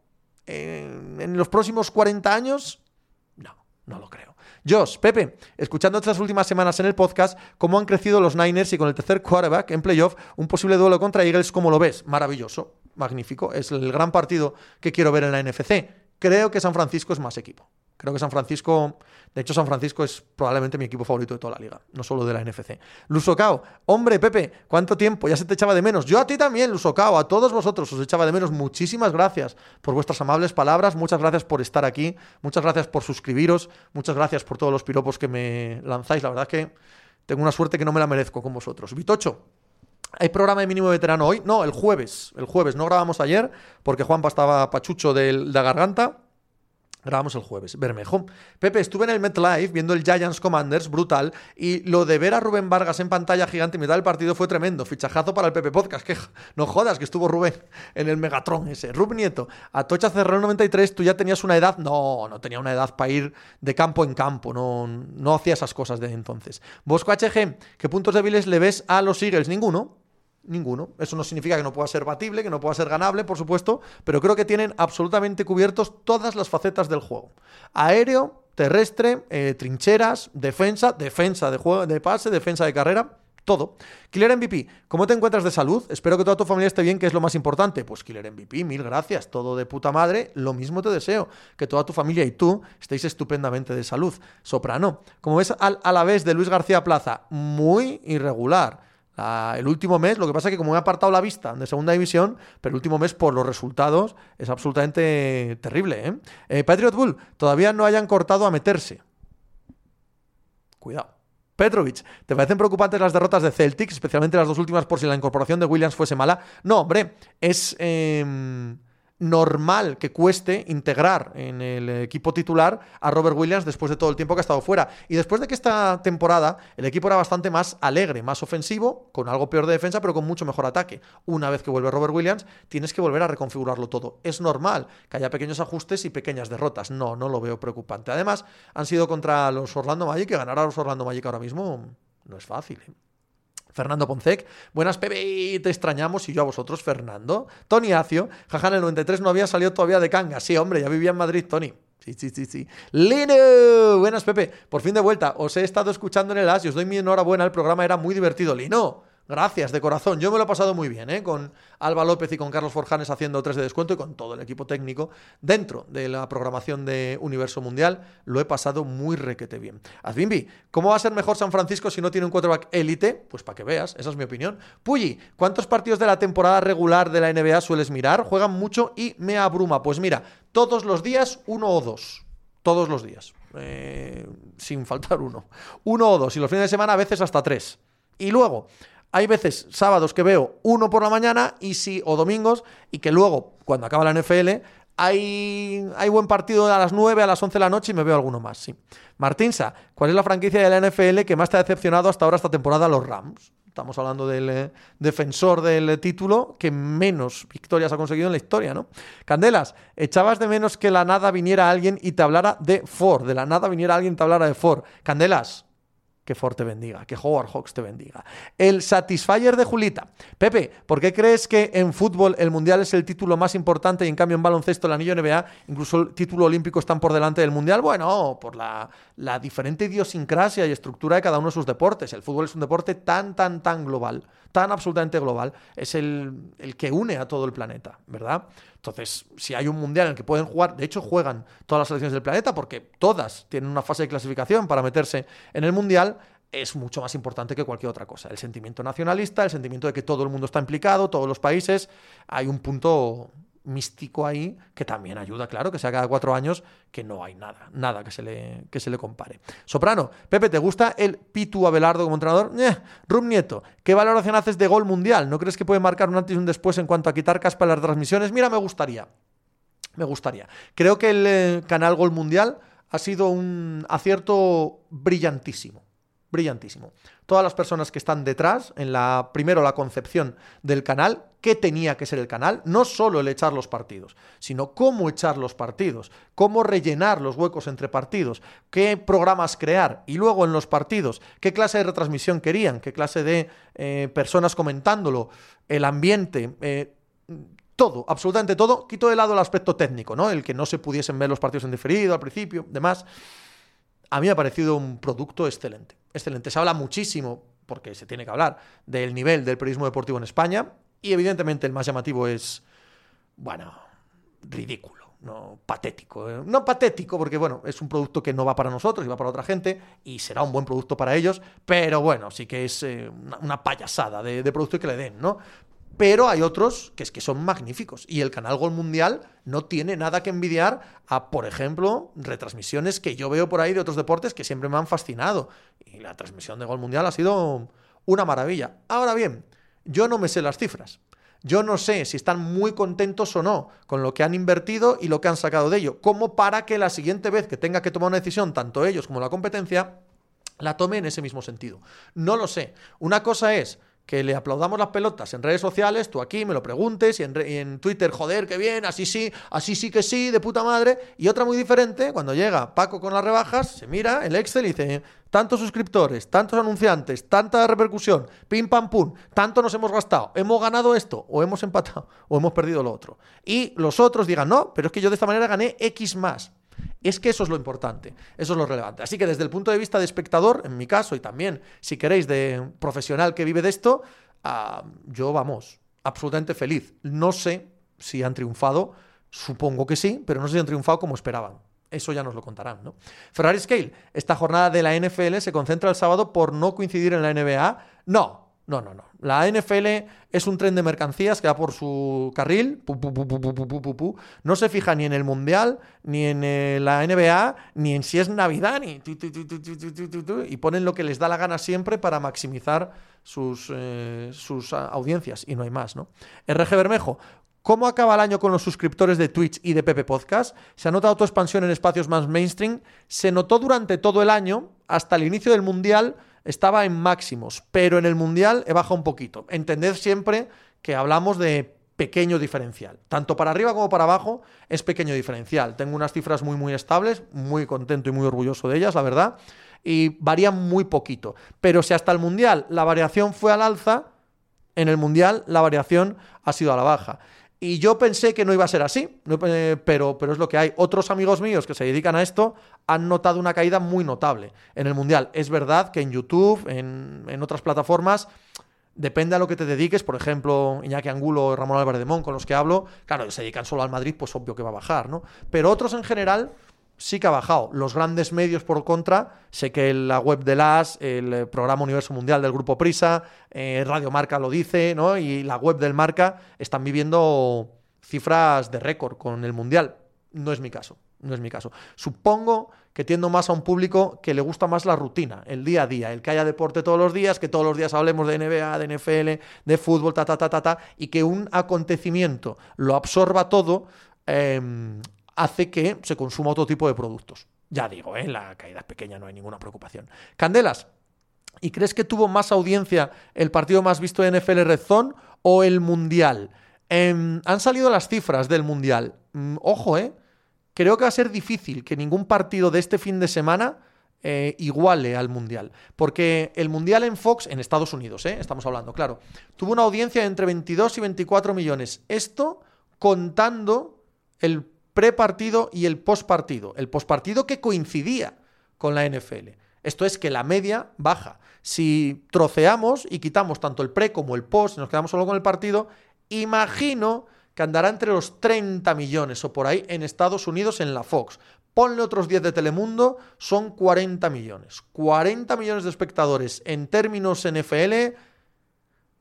en, los próximos 40 años, no, no lo creo. Josh, Pepe, escuchando estas últimas semanas en el podcast, cómo han crecido los Niners y con el tercer quarterback en playoff, un posible duelo contra Eagles, ¿cómo lo ves? Maravilloso, magnífico. Es el gran partido que quiero ver en la NFC. Creo que San Francisco es más equipo. Creo que San Francisco, de hecho San Francisco es probablemente mi equipo favorito de toda la liga, no solo de la NFC. Lusocao, hombre Pepe, ¿cuánto tiempo? Ya se te echaba de menos. Yo a ti también, Lusocao, a todos vosotros os echaba de menos. Muchísimas gracias por vuestras amables palabras, muchas gracias por estar aquí, muchas gracias por suscribiros, muchas gracias por todos los piropos que me lanzáis. La verdad es que tengo una suerte que no me la merezco con vosotros. Vitocho, ¿Hay programa de mínimo veterano hoy? No, el jueves. El jueves. No grabamos ayer porque Juanpa estaba pachucho de la garganta. Grabamos el jueves. Bermejo. Pepe, estuve en el MetLife viendo el Giants Commanders, brutal, y lo de ver a Rubén Vargas en pantalla gigante en mitad del partido fue tremendo. Fichajazo para el Pepe Podcast. Que (laughs) no jodas que estuvo Rubén en el Megatron ese. Rub Nieto, Atocha cerró el 93, tú ya tenías una edad. No, no tenía una edad para ir de campo en campo. No, no hacía esas cosas de entonces. Bosco HG, ¿qué puntos débiles le ves a los Eagles? Ninguno. Ninguno. Eso no significa que no pueda ser batible, que no pueda ser ganable, por supuesto, pero creo que tienen absolutamente cubiertos todas las facetas del juego. Aéreo, terrestre, eh, trincheras, defensa, defensa de, juego, de pase, defensa de carrera, todo. Killer MVP, ¿cómo te encuentras de salud? Espero que toda tu familia esté bien, que es lo más importante. Pues Killer MVP, mil gracias, todo de puta madre, lo mismo te deseo, que toda tu familia y tú estéis estupendamente de salud. Soprano, como ves a la vez de Luis García Plaza, muy irregular el último mes, lo que pasa es que como he apartado la vista de segunda división, pero el último mes por los resultados es absolutamente terrible. ¿eh? eh Patriot Bull, todavía no hayan cortado a meterse. Cuidado. Petrovic, ¿te parecen preocupantes las derrotas de Celtics, especialmente las dos últimas por si la incorporación de Williams fuese mala? No, hombre, es... Em, normal que cueste integrar en el equipo titular a Robert Williams después de todo el tiempo que ha estado fuera. Y después de que esta temporada el equipo era bastante más alegre, más ofensivo, con algo peor de defensa, pero con mucho mejor ataque. Una vez que vuelve Robert Williams, tienes que volver a reconfigurarlo todo. Es normal que haya pequeños ajustes y pequeñas derrotas. No, no lo veo preocupante. Además, han sido contra los Orlando Magic, que ganar a los Orlando Magic ahora mismo no es fácil. ¿eh? Fernando Poncec, buenas Pepe, te extrañamos y yo a vosotros, Fernando. Tony Acio, jaja, en el 93 no había salido todavía de Canga. Sí, hombre, ya vivía en Madrid, Tony. Sí, sí, sí, sí. Lino, buenas Pepe, por fin de vuelta. Os he estado escuchando en el As y os doy mi enhorabuena, el programa era muy divertido. Lino, Gracias, de corazón. Yo me lo he pasado muy bien, ¿eh? con Alba López y con Carlos Forjanes haciendo tres de descuento y con todo el equipo técnico dentro de la programación de Universo Mundial. Lo he pasado muy requete bien. Azbimbi, ¿cómo va a ser mejor San Francisco si no tiene un quarterback élite? Pues para que veas, esa es mi opinión. Puyi, ¿cuántos partidos de la temporada regular de la NBA sueles mirar? Juegan mucho y me abruma. Pues mira, todos los días uno o dos. Todos los días. Eh, sin faltar uno. Uno o dos. Y los fines de semana a veces hasta tres. Y luego, hay veces sábados que veo uno por la mañana y sí, o domingos, y que luego, cuando acaba la NFL, hay, hay buen partido a las 9, a las 11 de la noche y me veo alguno más, sí. Martinsa, ¿cuál es la franquicia de la NFL que más te ha decepcionado hasta ahora esta temporada? Los Rams. Estamos hablando del eh, defensor del título que menos victorias ha conseguido en la historia, ¿no? Candelas, echabas de menos que la nada viniera alguien y te hablara de Ford. De la nada viniera alguien y te hablara de Ford. Candelas, que Ford te bendiga, que Howard Hawks te bendiga. El Satisfyer de Julita. Pepe, ¿por qué crees que en fútbol el Mundial es el título más importante y en cambio en baloncesto el anillo NBA, incluso el título olímpico están por delante del Mundial? Bueno, por la, la diferente idiosincrasia y estructura de cada uno de sus deportes. El fútbol es un deporte tan, tan, tan global, tan absolutamente global. Es el, el que une a todo el planeta, ¿verdad? Entonces, si hay un mundial en el que pueden jugar, de hecho juegan todas las selecciones del planeta porque todas tienen una fase de clasificación para meterse en el mundial, es mucho más importante que cualquier otra cosa. El sentimiento nacionalista, el sentimiento de que todo el mundo está implicado, todos los países, hay un punto místico ahí que también ayuda, claro, que sea cada cuatro años, que no hay nada, nada que se le, que se le compare. Soprano, Pepe, ¿te gusta el Pitu Abelardo como entrenador? Eh, Rum Nieto, ¿qué valoración haces de gol mundial? ¿No crees que puede marcar un antes y un después en cuanto a quitar caspa las transmisiones? Mira, me gustaría. Me gustaría. Creo que el eh, canal Gol Mundial ha sido un acierto brillantísimo brillantísimo. Todas las personas que están detrás, en la primero la concepción del canal, qué tenía que ser el canal, no solo el echar los partidos, sino cómo echar los partidos, cómo rellenar los huecos entre partidos, qué programas crear y luego en los partidos, qué clase de retransmisión querían, qué clase de eh, personas comentándolo, el ambiente, eh, todo, absolutamente todo, quito de lado el aspecto técnico, ¿no? El que no se pudiesen ver los partidos en diferido al principio, demás. A mí me ha parecido un producto excelente excelente. Se habla muchísimo, porque se tiene que hablar, del nivel del periodismo deportivo en España. Y evidentemente el más llamativo es, bueno, ridículo, no patético. ¿eh? No patético, porque bueno, es un producto que no va para nosotros y va para otra gente, y será un buen producto para ellos, pero bueno, sí que es eh, una, payasada de, de producto que le den, ¿no? Pero hay otros que es que son magníficos. Y el canal Gol Mundial no tiene nada que envidiar a, por ejemplo, retransmisiones que yo veo por ahí de otros deportes que siempre me han fascinado. Y la transmisión de Gol Mundial ha sido una maravilla. Ahora bien, yo no me sé las cifras. Yo no sé si están muy contentos o no con lo que han invertido y lo que han sacado de ello, como para que la siguiente vez que tenga que tomar una decisión, tanto ellos como la competencia, la tome en ese mismo sentido. No lo sé. Una cosa es que le aplaudamos las pelotas en redes sociales, tú aquí me lo preguntes y en, Twitter, joder, qué bien, así sí, así sí que sí, de puta madre. Y otra muy diferente, cuando llega Paco con las rebajas, se mira el Excel y dice, tantos suscriptores, tantos anunciantes, tanta repercusión, pim pam pum, tanto nos hemos gastado, hemos ganado esto, o hemos empatado, o hemos perdido lo otro. Y los otros digan, no, pero es que yo de esta manera gané X más. Es que eso es lo importante, eso es lo relevante. Así que desde el punto de vista de espectador, en mi caso, y también, si queréis, de profesional que vive de esto, ah, yo vamos, absolutamente feliz. No sé si han triunfado, supongo que sí, pero no sé si han triunfado como esperaban. Eso ya nos lo contarán, ¿no? Ferrari Scale, esta jornada de la NFL se concentra el sábado por no coincidir en la NBA. No, no, no, no. La NFL es un tren de mercancías que va por su carril, no se fija ni en el Mundial, ni en la NBA, ni en si es Navidad, ni y ponen lo que les da la gana siempre para maximizar sus, sus audiencias, y no hay más, ¿no? RG Bermejo, ¿Cómo acaba el año con los suscriptores de Twitch y de Pepe Podcast? ¿Se ha notado tu expansión en espacios más mainstream? Se notó durante todo el año, hasta el inicio del Mundial, estaba en máximos, pero en el Mundial he bajado un poquito. Entended siempre que hablamos de pequeño diferencial. Tanto para arriba como para abajo es pequeño diferencial. Tengo unas cifras muy, muy estables, muy contento y muy orgulloso de ellas, la verdad, y varían muy poquito. Pero si hasta el Mundial la variación fue al alza, en el Mundial la variación ha sido a la baja. Y yo pensé que no iba a ser así, eh, pero, pero es lo que hay. Otros amigos míos que se dedican a esto han notado una caída muy notable en el Mundial. Es verdad que en YouTube, en, en otras plataformas, depende a lo que te dediques. Por ejemplo, Iñaki Angulo o Ramón Álvarez de Mon, con los que hablo, claro, se dedican solo al Madrid, pues obvio que va a bajar, ¿no? Pero otros en general sí que ha bajado. Los grandes medios, por contra, sé que la web de LAS, el eh, programa Universo Mundial del Grupo Prisa, eh, Radio Marca lo dice, ¿no? Y la web del Marca están viviendo cifras de récord con el Mundial. No es mi caso, no es mi caso. Supongo que tiendo más a un público que le gusta más la rutina, el día a día, el que haya deporte todos los días, que todos los días hablemos de NBA, de NFL, de fútbol, ta, ta, ta, ta, ta, y que un acontecimiento lo absorba todo, em, hace que se consuma otro tipo de productos. Ya digo, ¿eh? la caída es pequeña, no hay ninguna preocupación. Candelas, ¿y crees que tuvo más audiencia el partido más visto de NFL Red Zone o el Mundial? Em, han salido las cifras del Mundial. Mm, ojo, ¿eh? Creo que va a ser difícil que ningún partido de este fin de semana eh, iguale al Mundial. Porque el Mundial en Fox, en Estados Unidos, ¿eh? estamos hablando, claro, tuvo una audiencia de entre 22 y 24 millones. Esto contando el prepartido y el postpartido. El postpartido que coincidía con la NFL. Esto es que la media baja. Si troceamos y quitamos tanto el pre como el post y nos quedamos solo con el partido, imagino que andará entre los 30 millones o por ahí en Estados Unidos en la Fox. Ponle otros 10 de Telemundo, son 40 millones. 40 millones de espectadores en términos NFL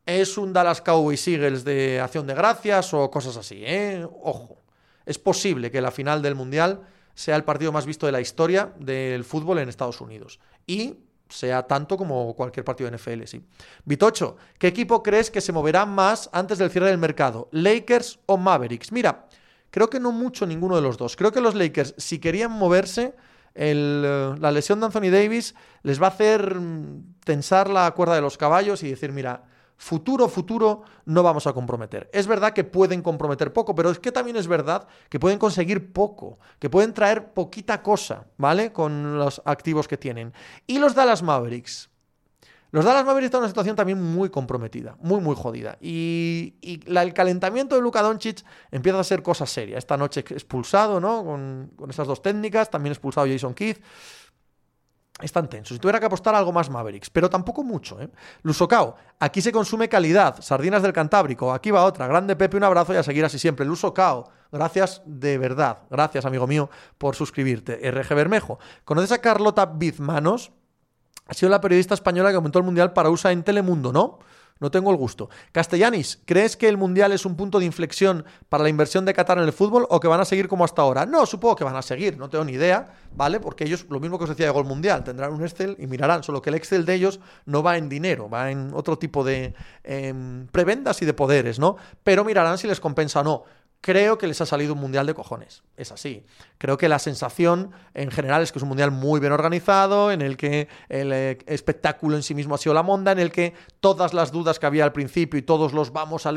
es un Dallas Cowboys Eagles de acción de gracias o cosas así, ¿eh? Ojo es posible que la final del Mundial sea el partido más visto de la historia del fútbol en Estados Unidos. Y sea tanto como cualquier partido de NFL, sí. Vitocho, ¿qué equipo crees que se moverá más antes del cierre del mercado? ¿Lakers o Mavericks? Mira, creo que no mucho ninguno de los dos. Creo que los Lakers, si querían moverse, eh, la lesión de Anthony Davis les va a hacer mm, tensar la cuerda de los caballos y decir, mira, futuro, futuro no vamos a comprometer. Es verdad que pueden comprometer poco, pero es que también es verdad que pueden conseguir poco, que pueden traer poquita cosa, ¿vale? Con los activos que tienen. Y los Dallas Mavericks. Los Dallas Mavericks están en una situación también muy comprometida, muy, muy jodida. Y, el calentamiento de Luka Doncic empieza a ser cosa seria. Esta noche expulsado, ¿no? Con, con esas dos técnicas, también expulsado Jason Keith están tensos. Si tuviera que apostar algo más Mavericks, pero tampoco mucho. ¿eh? Lusocao, aquí se consume calidad. Sardinas del Cantábrico, aquí va otra. Grande Pepe, un abrazo y a seguir así siempre. Lusocao, gracias de verdad. Gracias, amigo mío, por suscribirte. RG Bermejo, ¿conoces a Carlota Bizmanos? Ha sido la periodista española que aumentó el mundial para USA en Telemundo, ¿no? No tengo el gusto. Castellanis, ¿crees que el Mundial es un punto de inflexión para la inversión de Qatar en el fútbol o que van a seguir como hasta ahora? No, supongo que van a seguir, no tengo ni idea, ¿vale? Porque ellos, lo mismo que os decía de Gol Mundial, tendrán un Excel y mirarán, solo que el Excel de ellos no va en dinero, va en otro tipo de em, prebendas y de poderes, ¿no? Pero mirarán si les compensa o no creo que les ha salido un mundial de cojones. Es así. Creo que la sensación en general es que es un mundial muy bien organizado, en el que el eh, espectáculo en sí mismo ha sido la monda, en el que todas las dudas que había al principio y todos los vamos a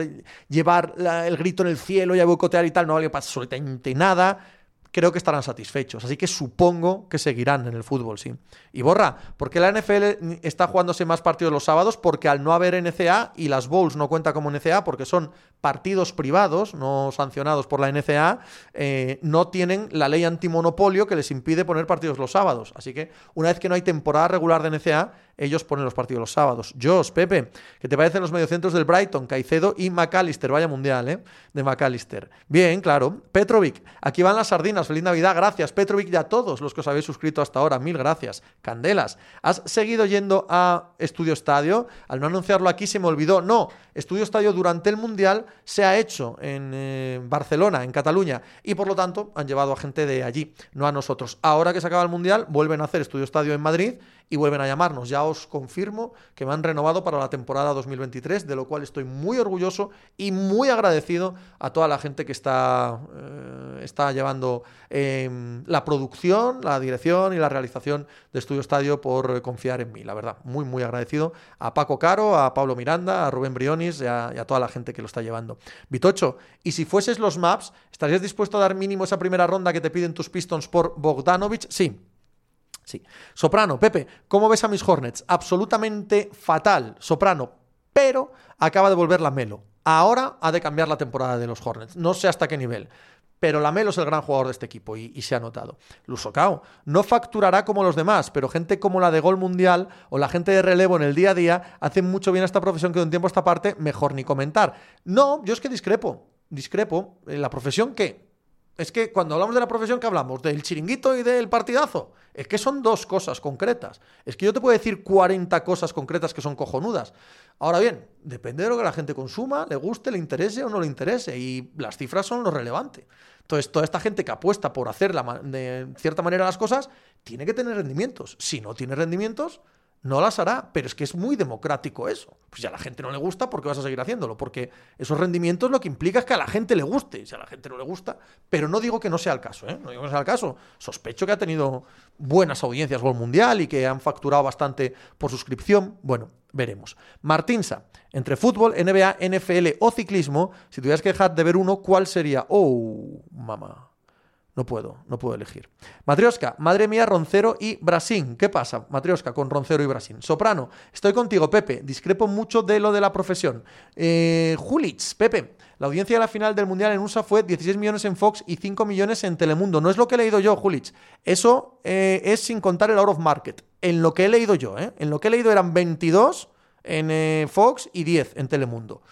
llevar el grito en el cielo y a boicotear y tal, no vale para absolutamente nada creo que estarán satisfechos. Así que supongo que seguirán en el fútbol, sí. Y borra, ¿por qué la NFL está jugándose más partidos los sábados? Porque al no haber NCA y las Bowls no cuenta como NCA porque son partidos privados, no sancionados por la NCA, eh, no tienen la ley antimonopolio que les impide poner partidos los sábados. Así que una vez que no hay temporada regular de NCA, ellos ponen los partidos los sábados. Jos, Pepe, ¿qué te parecen los mediocentros del Brighton? Caicedo y McAllister, vaya mundial, ¿eh? De McAllister. Bien, claro. Petrovic, aquí van las sardinas, feliz Navidad, gracias. Petrovic y a todos los que os habéis suscrito hasta ahora, mil gracias. Candelas, ¿has seguido yendo a Estudio Estadio? Al no anunciarlo aquí se me olvidó. No, Estudio Estadio durante el Mundial se ha hecho en eh, Barcelona, en Cataluña, y por lo tanto han llevado a gente de allí, no a nosotros. Ahora que se acaba el Mundial, vuelven a hacer Estudio Estadio en Madrid y vuelven a llamarnos. Ya os confirmo que me han renovado para la temporada 2023, de lo cual estoy muy orgulloso y muy agradecido a toda la gente que está, eh, está llevando em, la producción, la dirección y la realización de Estudio Estadio por confiar en mí, la verdad. Muy, muy agradecido a Paco Caro, a Pablo Miranda, a Rubén Brionis y a, y a toda la gente que lo está llevando. Vitocho, y si fueses los maps, ¿estarías dispuesto a dar mínimo esa primera ronda que te piden tus Pistons por Bogdanovich? Sí, Sí. Soprano, Pepe, ¿cómo ves a mis Hornets? Absolutamente fatal, Soprano, pero acaba de volver la Melo. Ahora ha de cambiar la temporada de los Hornets. No sé hasta qué nivel. Pero Lamelo es el gran jugador de este equipo y, se ha notado. Lusocao no facturará como los demás, pero gente como la de Gol Mundial o la gente de relevo en el día a día hacen mucho bien a esta profesión que de un tiempo a esta parte mejor ni comentar. No, yo es que discrepo. Discrepo. ¿En la profesión qué? Es que cuando hablamos de la profesión, ¿qué hablamos? ¿Del chiringuito y del partidazo? Es que son dos cosas concretas. Es que yo te puedo decir 40 cosas concretas que son cojonudas. Ahora bien, depende de lo que la gente consuma, le guste, le interese o no le interese. Y las cifras son lo relevante. Entonces, toda esta gente que apuesta por hacer de cierta manera las cosas, tiene que tener rendimientos. Si no tiene rendimientos, no las hará, pero es que es muy democrático eso. Pues si a la gente no le gusta, ¿por qué vas a seguir haciéndolo? Porque esos rendimientos lo que implica es que a la gente le guste. Si a la gente no le gusta, pero no digo que no sea el caso, ¿eh? No digo que sea el caso. Sospecho que ha tenido buenas audiencias Gol Mundial y que han facturado bastante por suscripción. Bueno, veremos. Martinsa, entre fútbol, NBA, NFL o ciclismo, si tuvieras que dejar de ver uno, ¿cuál sería? Oh, mamá. No puedo, no puedo elegir. Matrioska, madre mía, Roncero y Brasín. ¿Qué pasa, Matrioska, con Roncero y Brasín? Soprano, estoy contigo, Pepe. Discrepo mucho de lo de la profesión. Eh, Julitz, Pepe. La audiencia de la final del Mundial en USA fue 16 millones en Fox y 5 millones en Telemundo. No es lo que he leído yo, Julitz. Eso eh, es sin contar el out of market. En lo que he leído yo, ¿eh? En lo que he leído eran 22 en eh, Fox y 10 en Telemundo.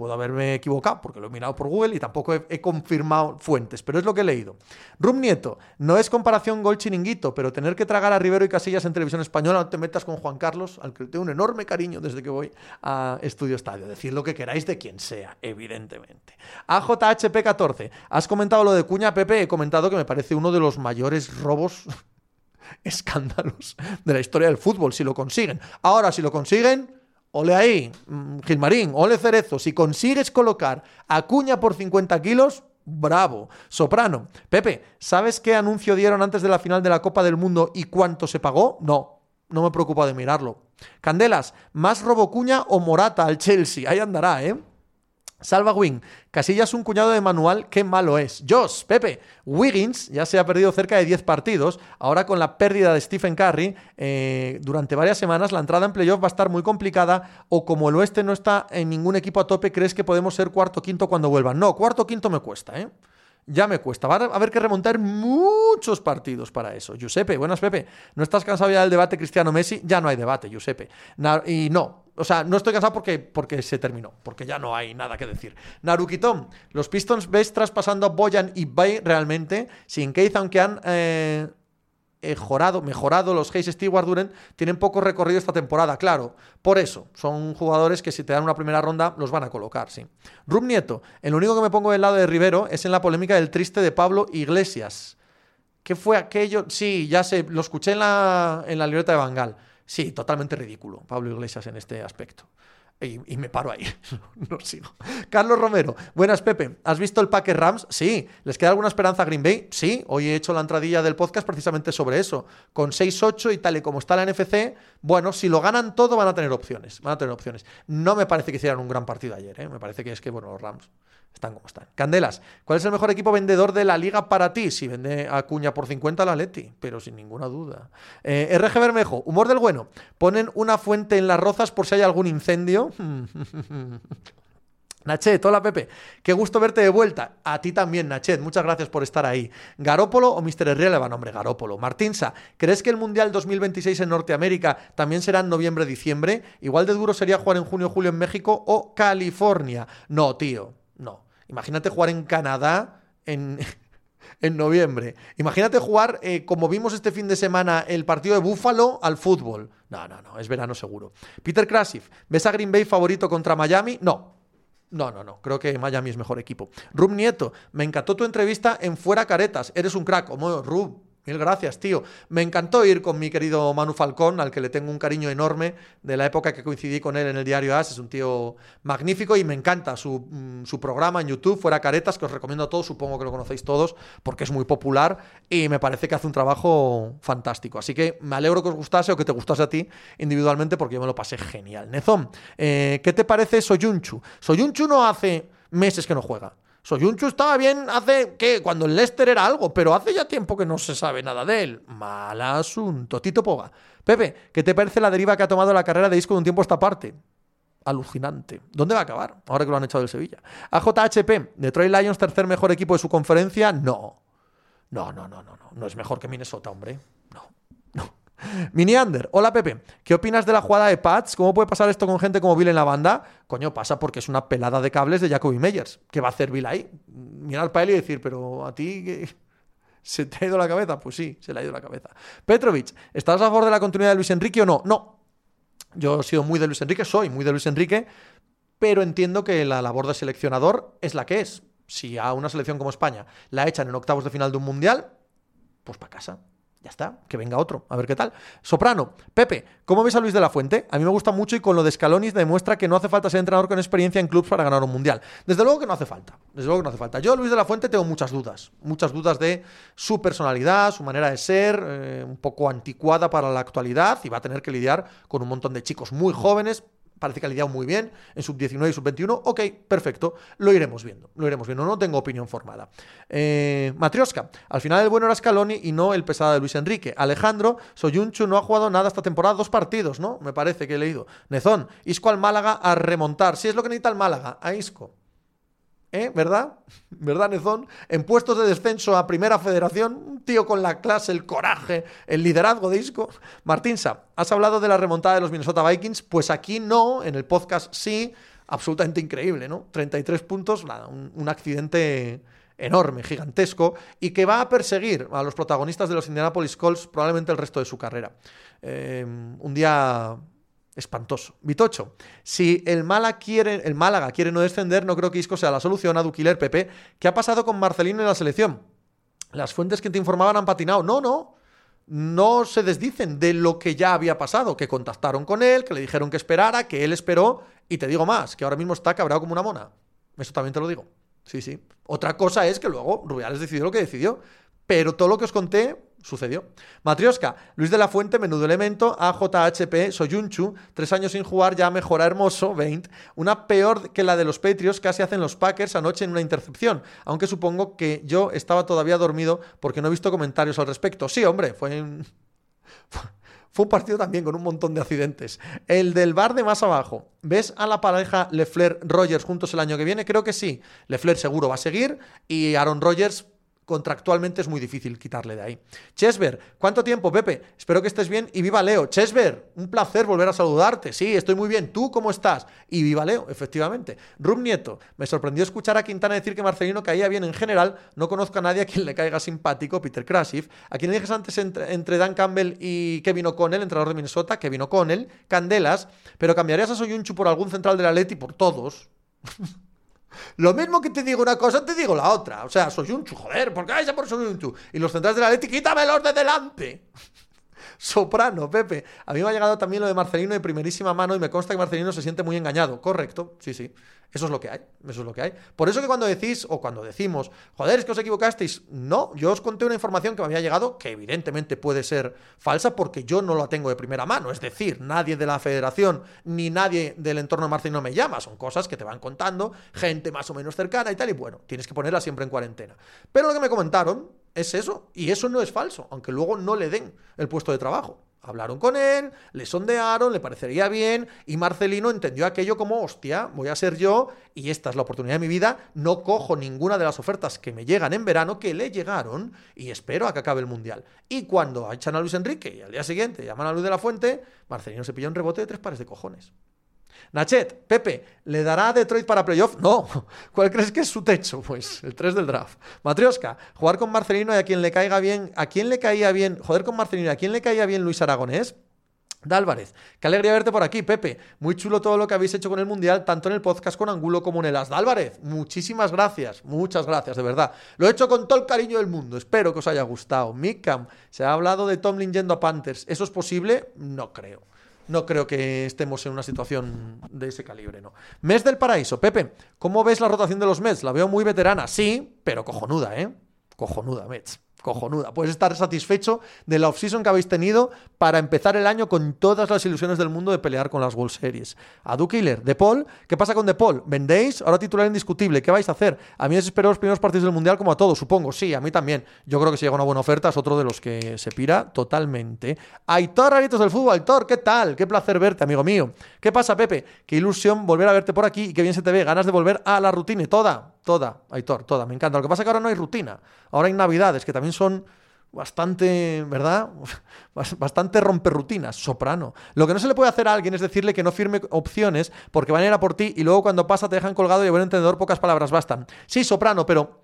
Puedo haberme equivocado porque lo he mirado por Google y tampoco he, confirmado fuentes, pero es lo que he leído. Rum Nieto, no es comparación gol chiringuito, pero tener que tragar a Rivero y Casillas en televisión española, no te metas con Juan Carlos, al que tengo un enorme cariño desde que voy a Estudio Estadio. Decir lo que queráis de quien sea, evidentemente. AJHP14, has comentado lo de Cuña Pepe, he comentado que me parece uno de los mayores robos (laughs) escándalos de la historia del fútbol, si lo consiguen. Ahora, si lo consiguen Ole ahí, Gilmarín, ole Cerezo, si consigues colocar a Cuña por 50 kilos, bravo. Soprano, Pepe, ¿sabes qué anuncio dieron antes de la final de la Copa del Mundo y cuánto se pagó? No, no me preocupa de mirarlo. Candelas, ¿más robo Cuña o Morata al Chelsea? Ahí andará, ¿eh? Salva Wing, Casillas un cuñado de manual, qué malo es. Josh, Pepe, Wiggins ya se ha perdido cerca de 10 partidos. Ahora con la pérdida de Stephen Curry eh, durante varias semanas, la entrada en playoff va a estar muy complicada. O como el oeste no está en ningún equipo a tope, ¿crees que podemos ser cuarto quinto cuando vuelvan? No, cuarto quinto me cuesta, ¿eh? Ya me cuesta. Va a haber que remontar muchos partidos para eso. Giuseppe, buenas Pepe. ¿No estás cansado ya del debate Cristiano-Messi? Ya no hay debate, Giuseppe. y no, o sea, no estoy cansado porque, porque se terminó, porque ya no hay nada que decir. Narukitom, los Pistons ves traspasando a Boyan y Bay realmente, sin Keith, aunque han eh, mejorado, mejorado los Hayes Stewart Duren, tienen poco recorrido esta temporada, claro. Por eso, son jugadores que si te dan una primera ronda los van a colocar, sí. Rum Nieto, el único que me pongo del lado de Rivero es en la polémica del triste de Pablo Iglesias. ¿Qué fue aquello? Sí, ya sé, lo escuché en la, en la libreta de Bangal. Sí, totalmente ridículo, Pablo Iglesias en este aspecto. Y, me paro ahí, (laughs) no sigo. Carlos Romero, buenas Pepe, ¿has visto el Packer Rams? Sí. ¿Les queda alguna esperanza a Green Bay? Sí, hoy he hecho la entradilla del podcast precisamente sobre eso. Con 6-8 y tal y como está la NFC, bueno, si lo ganan todo van a tener opciones, van a tener opciones. No me parece que hicieran un gran partido ayer, ¿eh? me parece que es que, bueno, los Rams están como están. Candelas, ¿cuál es el mejor equipo vendedor de la liga para ti? Si vende a Cuña por 50 la Leti, pero sin ninguna duda. Eh, RG Bermejo, humor del bueno. Ponen una fuente en las rozas por si hay algún incendio. (laughs) Nachet, hola Pepe, qué gusto verte de vuelta. A ti también, Nachet, muchas gracias por estar ahí. ¿Garópolo o Mr. Rieleva? Nombre, Garópolo. Martinsa, ¿crees que el Mundial 2026 en Norteamérica también será en noviembre-diciembre? Igual de duro sería jugar en junio-julio en México o California. No, tío, no. Imagínate jugar en Canadá en, (laughs) en noviembre. Imagínate jugar, eh, como vimos este fin de semana, el partido de Búfalo al fútbol. No, no, no, es verano seguro. Peter Krasif, ¿ves a Green Bay favorito contra Miami? No. No, no, no. Creo que Miami es mejor equipo. Rub Nieto, me encantó tu entrevista en Fuera Caretas. Eres un crack. Rub, Mil gracias, tío. Me encantó ir con mi querido Manu Falcón, al que le tengo un cariño enorme de la época que coincidí con él en el diario As. Es un tío magnífico y me encanta su, mm, su programa en YouTube, Fuera Caretas, que os recomiendo a todos, supongo que lo conocéis todos, porque es muy popular y me parece que hace un trabajo fantástico. Así que me alegro que os gustase o que te gustase a ti individualmente, porque yo me lo pasé genial. Nezón, eh, ¿qué te parece Soyunchu? Soyunchu no hace meses que no juega. Soyunchu estaba bien hace, ¿qué? Cuando el Leicester era algo, pero hace ya tiempo que no se sabe nada de él. Mal asunto. Tito Poga. Pepe, ¿qué te parece la deriva que ha tomado la carrera de disco de un tiempo esta parte? Alucinante. ¿Dónde va a acabar? Ahora que lo han echado del Sevilla. AJHP, Detroit Lions, tercer mejor equipo de su conferencia. No. No, no, no, no, no. No es mejor que Minnesota, hombre. No, no. Miniander, hola Pepe, ¿qué opinas de la jugada de Pats? ¿Cómo puede pasar esto con gente como Bill en la banda? Coño, pasa porque es una pelada de cables de Jacoby Meyers. ¿Qué va a hacer Bill ahí? Mirar para él y decir, pero a ti. ¿se te ha ido la cabeza? Pues sí, se le ha ido la cabeza. Petrovic, ¿estás a favor de la continuidad de Luis Enrique o no? No. Yo he sido muy de Luis Enrique, soy muy de Luis Enrique, pero entiendo que la labor de seleccionador es la que es. Si a una selección como España la echan en octavos de final de un mundial, pues para casa. Ya está, que venga otro, a ver qué tal. Soprano, Pepe, ¿cómo ves a Luis de la Fuente? A mí me gusta mucho y con lo de Scalonis demuestra que no hace falta ser entrenador con experiencia en clubs para ganar un mundial. Desde luego que no hace falta, desde luego que no hace falta. Yo, Luis de la Fuente, tengo muchas dudas, muchas dudas de su personalidad, su manera de ser, eh, un poco anticuada para la actualidad y va a tener que lidiar con un montón de chicos muy jóvenes, parece que ha lidiado muy bien en sub-19 y sub-21. Ok, perfecto, lo iremos viendo, lo iremos viendo, no tengo opinión formada. Eh, Matrioska, al final el bueno era Scaloni y no el pesado de Luis Enrique. Alejandro, Soyunchu no ha jugado nada esta temporada, dos partidos, ¿no? Me parece que he leído. Nezón, Isco al Málaga a remontar. Si es lo que necesita el Málaga, a Isco. ¿Eh? ¿Verdad? ¿Verdad, Nezón? En puestos de descenso a Primera Federación, un tío con la clase, el coraje, el liderazgo de Isco. Martín Sa, ¿has hablado de la remontada de los Minnesota Vikings? Pues aquí no, en el podcast sí, absolutamente increíble, ¿no? 33 puntos, nada, un, un accidente enorme, gigantesco, y que va a perseguir a los protagonistas de los Indianapolis Colts probablemente el resto de su carrera. Eh, un día espantoso. Vitocho, si el, Málaga quiere, el Málaga quiere no descender, no creo que Isco sea la solución a Duquiler, Pepe. ¿Qué ha pasado con Marcelino en la selección? Las fuentes que te informaban han patinado. No, no. No se desdicen de lo que ya había pasado, que contactaron con él, que le dijeron que esperara, que él esperó, y te digo más, que ahora mismo está cabreado como una mona. Eso también te lo digo. Sí, sí. Otra cosa es que luego Rubiales decidió lo que decidió. Pero todo lo que os conté sucedió. Matrioska, Luis de la Fuente, menudo elemento, AJHP, Soyunchu, tres años sin jugar, ya mejora hermoso, 20. Una peor que la de los Patriots, casi hacen los Packers anoche en una intercepción. Aunque supongo que yo estaba todavía dormido porque no he visto comentarios al respecto. Sí, hombre, fue un... (laughs) Fue un partido también con un montón de accidentes. El del bar de más abajo. ¿Ves a la pareja Lefler-Rogers juntos el año que viene? Creo que sí. Lefler seguro va a seguir y Aaron Rodgers contractualmente es muy difícil quitarle de ahí. Chesver, ¿cuánto tiempo, Pepe? Espero que estés bien y viva Leo. Chesver, un placer volver a saludarte. Sí, estoy muy bien. ¿Tú cómo estás? Y viva Leo, efectivamente. Rum Nieto, me sorprendió escuchar a Quintana decir que Marcelino caía bien en general. No conozco a nadie a quien le caiga simpático, Peter Krasif. A quien le dijes antes entre, Dan Campbell y Kevin O'Connell, entrenador de Minnesota, Kevin O'Connell, Candelas, pero cambiarías a Soyunchu por algún central de la Leti por todos. (laughs) Lo mismo que te digo una cosa, te digo la otra. O sea, soy un chu, joder, ¿por qué a por soy un chu? Y los centrales de la Leti, quítamelos de delante. Soprano, Pepe. A mí me ha llegado también lo de Marcelino de primerísima mano y me consta que Marcelino se siente muy engañado. Correcto, sí, sí. Eso es lo que hay. Eso es lo que hay. Por eso que cuando decís o cuando decimos, joder, es que os equivocasteis, no, yo os conté una información que me había llegado que evidentemente puede ser falsa porque yo no la tengo de primera mano. Es decir, nadie de la federación ni nadie del entorno de Marcelino me llama. Son cosas que te van contando, gente más o menos cercana y tal. Y bueno, tienes que ponerla siempre en cuarentena. Pero lo que me comentaron es eso. Y eso no es falso, aunque luego no le den el puesto de trabajo. Hablaron con él, le sondearon, le parecería bien y Marcelino entendió aquello como, hostia, voy a ser yo y esta es la oportunidad de mi vida, no cojo ninguna de las ofertas que me llegan en verano, que le llegaron y espero a que acabe el Mundial. Y cuando echan a Luis Enrique y al día siguiente llaman a Luis de la Fuente, Marcelino se pilló un rebote de tres pares de cojones. Nachet, Pepe, ¿le dará a Detroit para playoff? No. (laughs) ¿Cuál crees que es su techo? Pues el 3 del draft. Matrioska, jugar con Marcelino y a quien le caiga bien, ¿a quién le caía bien? Joder con Marcelino, ¿a quién le caía bien Luis Aragonés? de Álvarez, qué alegría verte por aquí, Pepe. Muy chulo todo lo que habéis hecho con el Mundial, tanto en el podcast con Angulo como en el As. Álvarez, muchísimas gracias, muchas gracias, de verdad. Lo he hecho con todo el cariño del mundo, espero que os haya gustado. Mikam, se ha hablado de Tomlin yendo a Panthers. ¿Eso es posible? No creo. No creo que estemos en una situación de ese calibre, ¿no? Mes del Paraíso, Pepe, ¿cómo ves la rotación de los Mets? La veo muy veterana, sí, pero cojonuda, ¿eh? Cojonuda, Mets cojonuda. Puedes estar satisfecho de la offseason que habéis tenido para empezar el año con todas las ilusiones del mundo de pelear con las World Series. A Du Killer, De Paul, ¿qué pasa con De Paul? ¿Vendéis? Ahora titular indiscutible, ¿qué vais a hacer? A mí os espero los primeros partidos del Mundial como a todos, supongo. Sí, a mí también. Yo creo que si llega una buena oferta es otro de los que se pira totalmente. Aitor Aritos del Fútbol, Aitor, ¿qué tal? Qué placer verte, amigo mío. ¿Qué pasa, Pepe? Qué ilusión volver a verte por aquí y qué bien se te ve. Ganas de volver a la rutina. Toda, toda, Aitor, toda. Me encanta. Lo que pasa es que ahora no hay rutina. Ahora hay navidades, que también son bastante, ¿verdad? (laughs) Bastante romperrutinas, soprano. Lo que no se le puede hacer a alguien es decirle que no firme opciones porque van a ir a por ti y luego cuando pasa te dejan colgado y a buen entendedor pocas palabras bastan. Sí, soprano, pero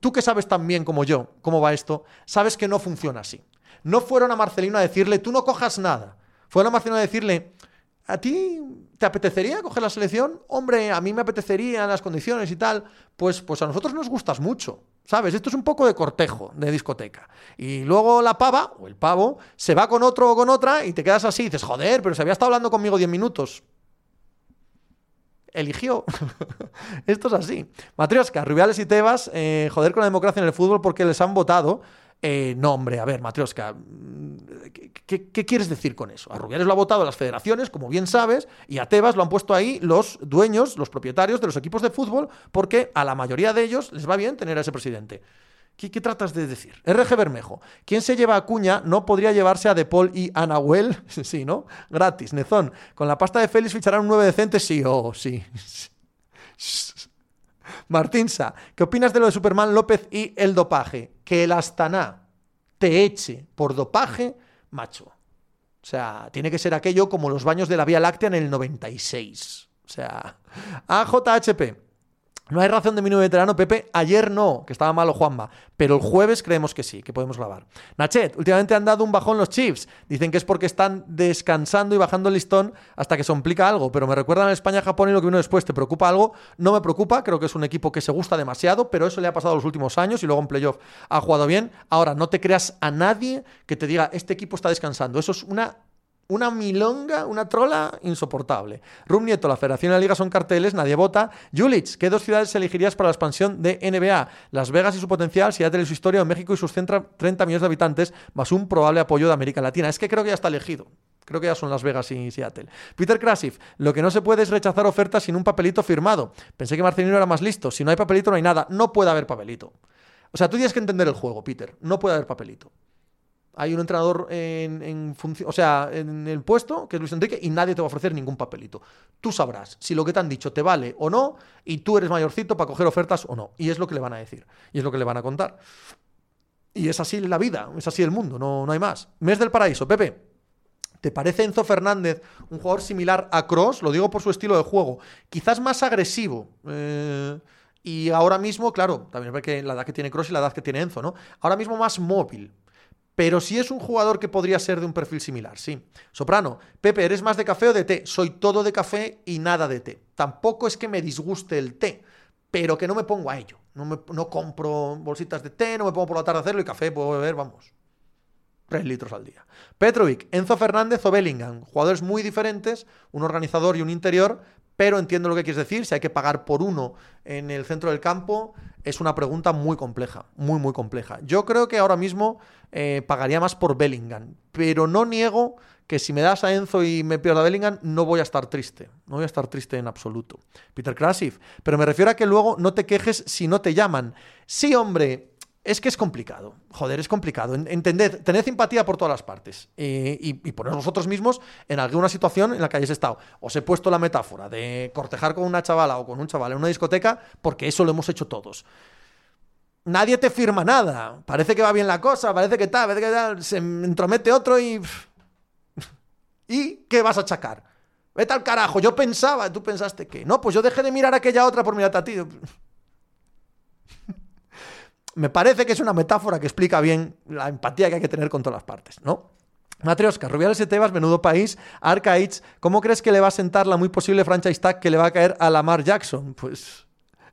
tú que sabes tan bien como yo cómo va esto, sabes que no funciona así. No fueron a Marcelino a decirle, tú no cojas nada. Fueron a Marcelino a decirle, ¿a ti te apetecería coger la selección? Hombre, a mí me apetecería las condiciones y tal. Pues, pues a nosotros nos gustas mucho. ¿Sabes? Esto es un poco de cortejo, de discoteca. Y luego la pava, o el pavo, se va con otro o con otra y te quedas así y dices, joder, pero se había estado hablando conmigo 10 minutos. Eligió. (laughs) Esto es así. Matrioska, Rubiales y Tebas, eh, joder con la democracia en el fútbol porque les han votado. Eh, no, hombre, a ver, Matrioska, ¿qué, quieres decir con eso? A Rubiales lo ha votado las federaciones, como bien sabes, y a Tebas lo han puesto ahí los dueños, los propietarios de los equipos de fútbol, porque a la mayoría de ellos les va bien tener a ese presidente. ¿Qué, tratas de decir? RG Bermejo. ¿Quién se lleva a Cuña no podría llevarse a De Paul y a Nahuel? (laughs) sí, ¿no? Gratis. Nezón. Con la pasta de Félix ficharán un 9 decente. Sí, oh, sí. (laughs) Martinsa. ¿Qué opinas de lo de Superman López y el dopaje? Que el Astana te eche por dopaje, macho. O sea, tiene que ser aquello como los baños de la Vía Láctea en el 96. O sea, AJHP. No hay razón de mi veterano, Pepe. Ayer no, que estaba malo Juanma. Pero el jueves creemos que sí, que podemos grabar. Nachet, últimamente han dado un bajón los Chiefs. Dicen que es porque están descansando y bajando el listón hasta que se complica algo. Pero me recuerdan a España-Japón y lo que vino después. ¿Te preocupa algo? No me preocupa. Creo que es un equipo que se gusta demasiado, pero eso le ha pasado los últimos años y luego en playoff ha jugado bien. Ahora, no te creas a nadie que te diga este equipo está descansando. Eso es una una milonga, una trola insoportable. Rum Nieto, la Federación y la Liga son carteles, nadie vota. Julich, ¿qué dos ciudades elegirías para la expansión de NBA? Las Vegas y su potencial, Seattle y su historia, México y sus 30 millones de habitantes, más un probable apoyo de América Latina. Es que creo que ya está elegido. Creo que ya son Las Vegas y Seattle. Peter Krasif, lo que no se puede es rechazar ofertas sin un papelito firmado. Pensé que Marcelino era más listo. Si no hay papelito, no hay nada. No puede haber papelito. O sea, tú tienes que entender el juego, Peter. No puede haber papelito hay un entrenador en, o sea, en el puesto, que es Luis Enrique, y nadie te va a ofrecer ningún papelito. Tú sabrás si lo que te han dicho te vale o no, y tú eres mayorcito para coger ofertas o no. Y es lo que le van a decir, y es lo que le van a contar. Y es así la vida, es así el mundo, no, no hay más. Mes del paraíso, Pepe. ¿Te parece Enzo Fernández un jugador similar a Cross? Lo digo por su estilo de juego. Quizás más agresivo. Eh, y ahora mismo, claro, también porque la edad que tiene Cross y la edad que tiene Enzo, ¿no? Ahora mismo más móvil. Pero si es un jugador que podría ser de un perfil similar, sí. Soprano, Pepe, ¿eres más de café o de té? Soy todo de café y nada de té. Tampoco es que me disguste el té, pero que no me pongo a ello. No, me, no compro bolsitas de té, no me pongo por la tarde a hacerlo y café puedo beber, vamos, tres litros al día. Petrovic, Enzo Fernández o Bellingham, jugadores muy diferentes, un organizador y un interior, pero entiendo lo que quieres decir, si hay que pagar por uno en el centro del campo, es una pregunta muy compleja, muy, muy compleja. Yo creo que ahora mismo eh, pagaría más por Bellingham, pero no niego que si me das a Enzo y me pierdo a Bellingham, no voy a estar triste, no voy a estar triste en absoluto. Peter Krasif, pero me refiero a que luego no te quejes si no te llaman. Sí, hombre, es que es complicado. Joder, es complicado. Entended, tened simpatía por todas las partes. Eh, y, y poneros vosotros mismos en alguna situación en la que hayáis estado. Os he puesto la metáfora de cortejar con una chavala o con un chaval en una discoteca, porque eso lo hemos hecho todos. Nadie te firma nada. Parece que va bien la cosa, parece que tal, parece que tal. Se entromete otro y. ¿Y qué vas a achacar? Vete al carajo, yo pensaba, tú pensaste que. No, pues yo dejé de mirar a aquella otra por mirarte a ti me parece que es una metáfora que explica bien la empatía que hay que tener con todas las partes, ¿no? Matrioska, Rubiales y Tebas, menudo país. Arcaids, ¿cómo crees que le va a sentar la muy posible franchise tag que le va a caer a Lamar Jackson? Pues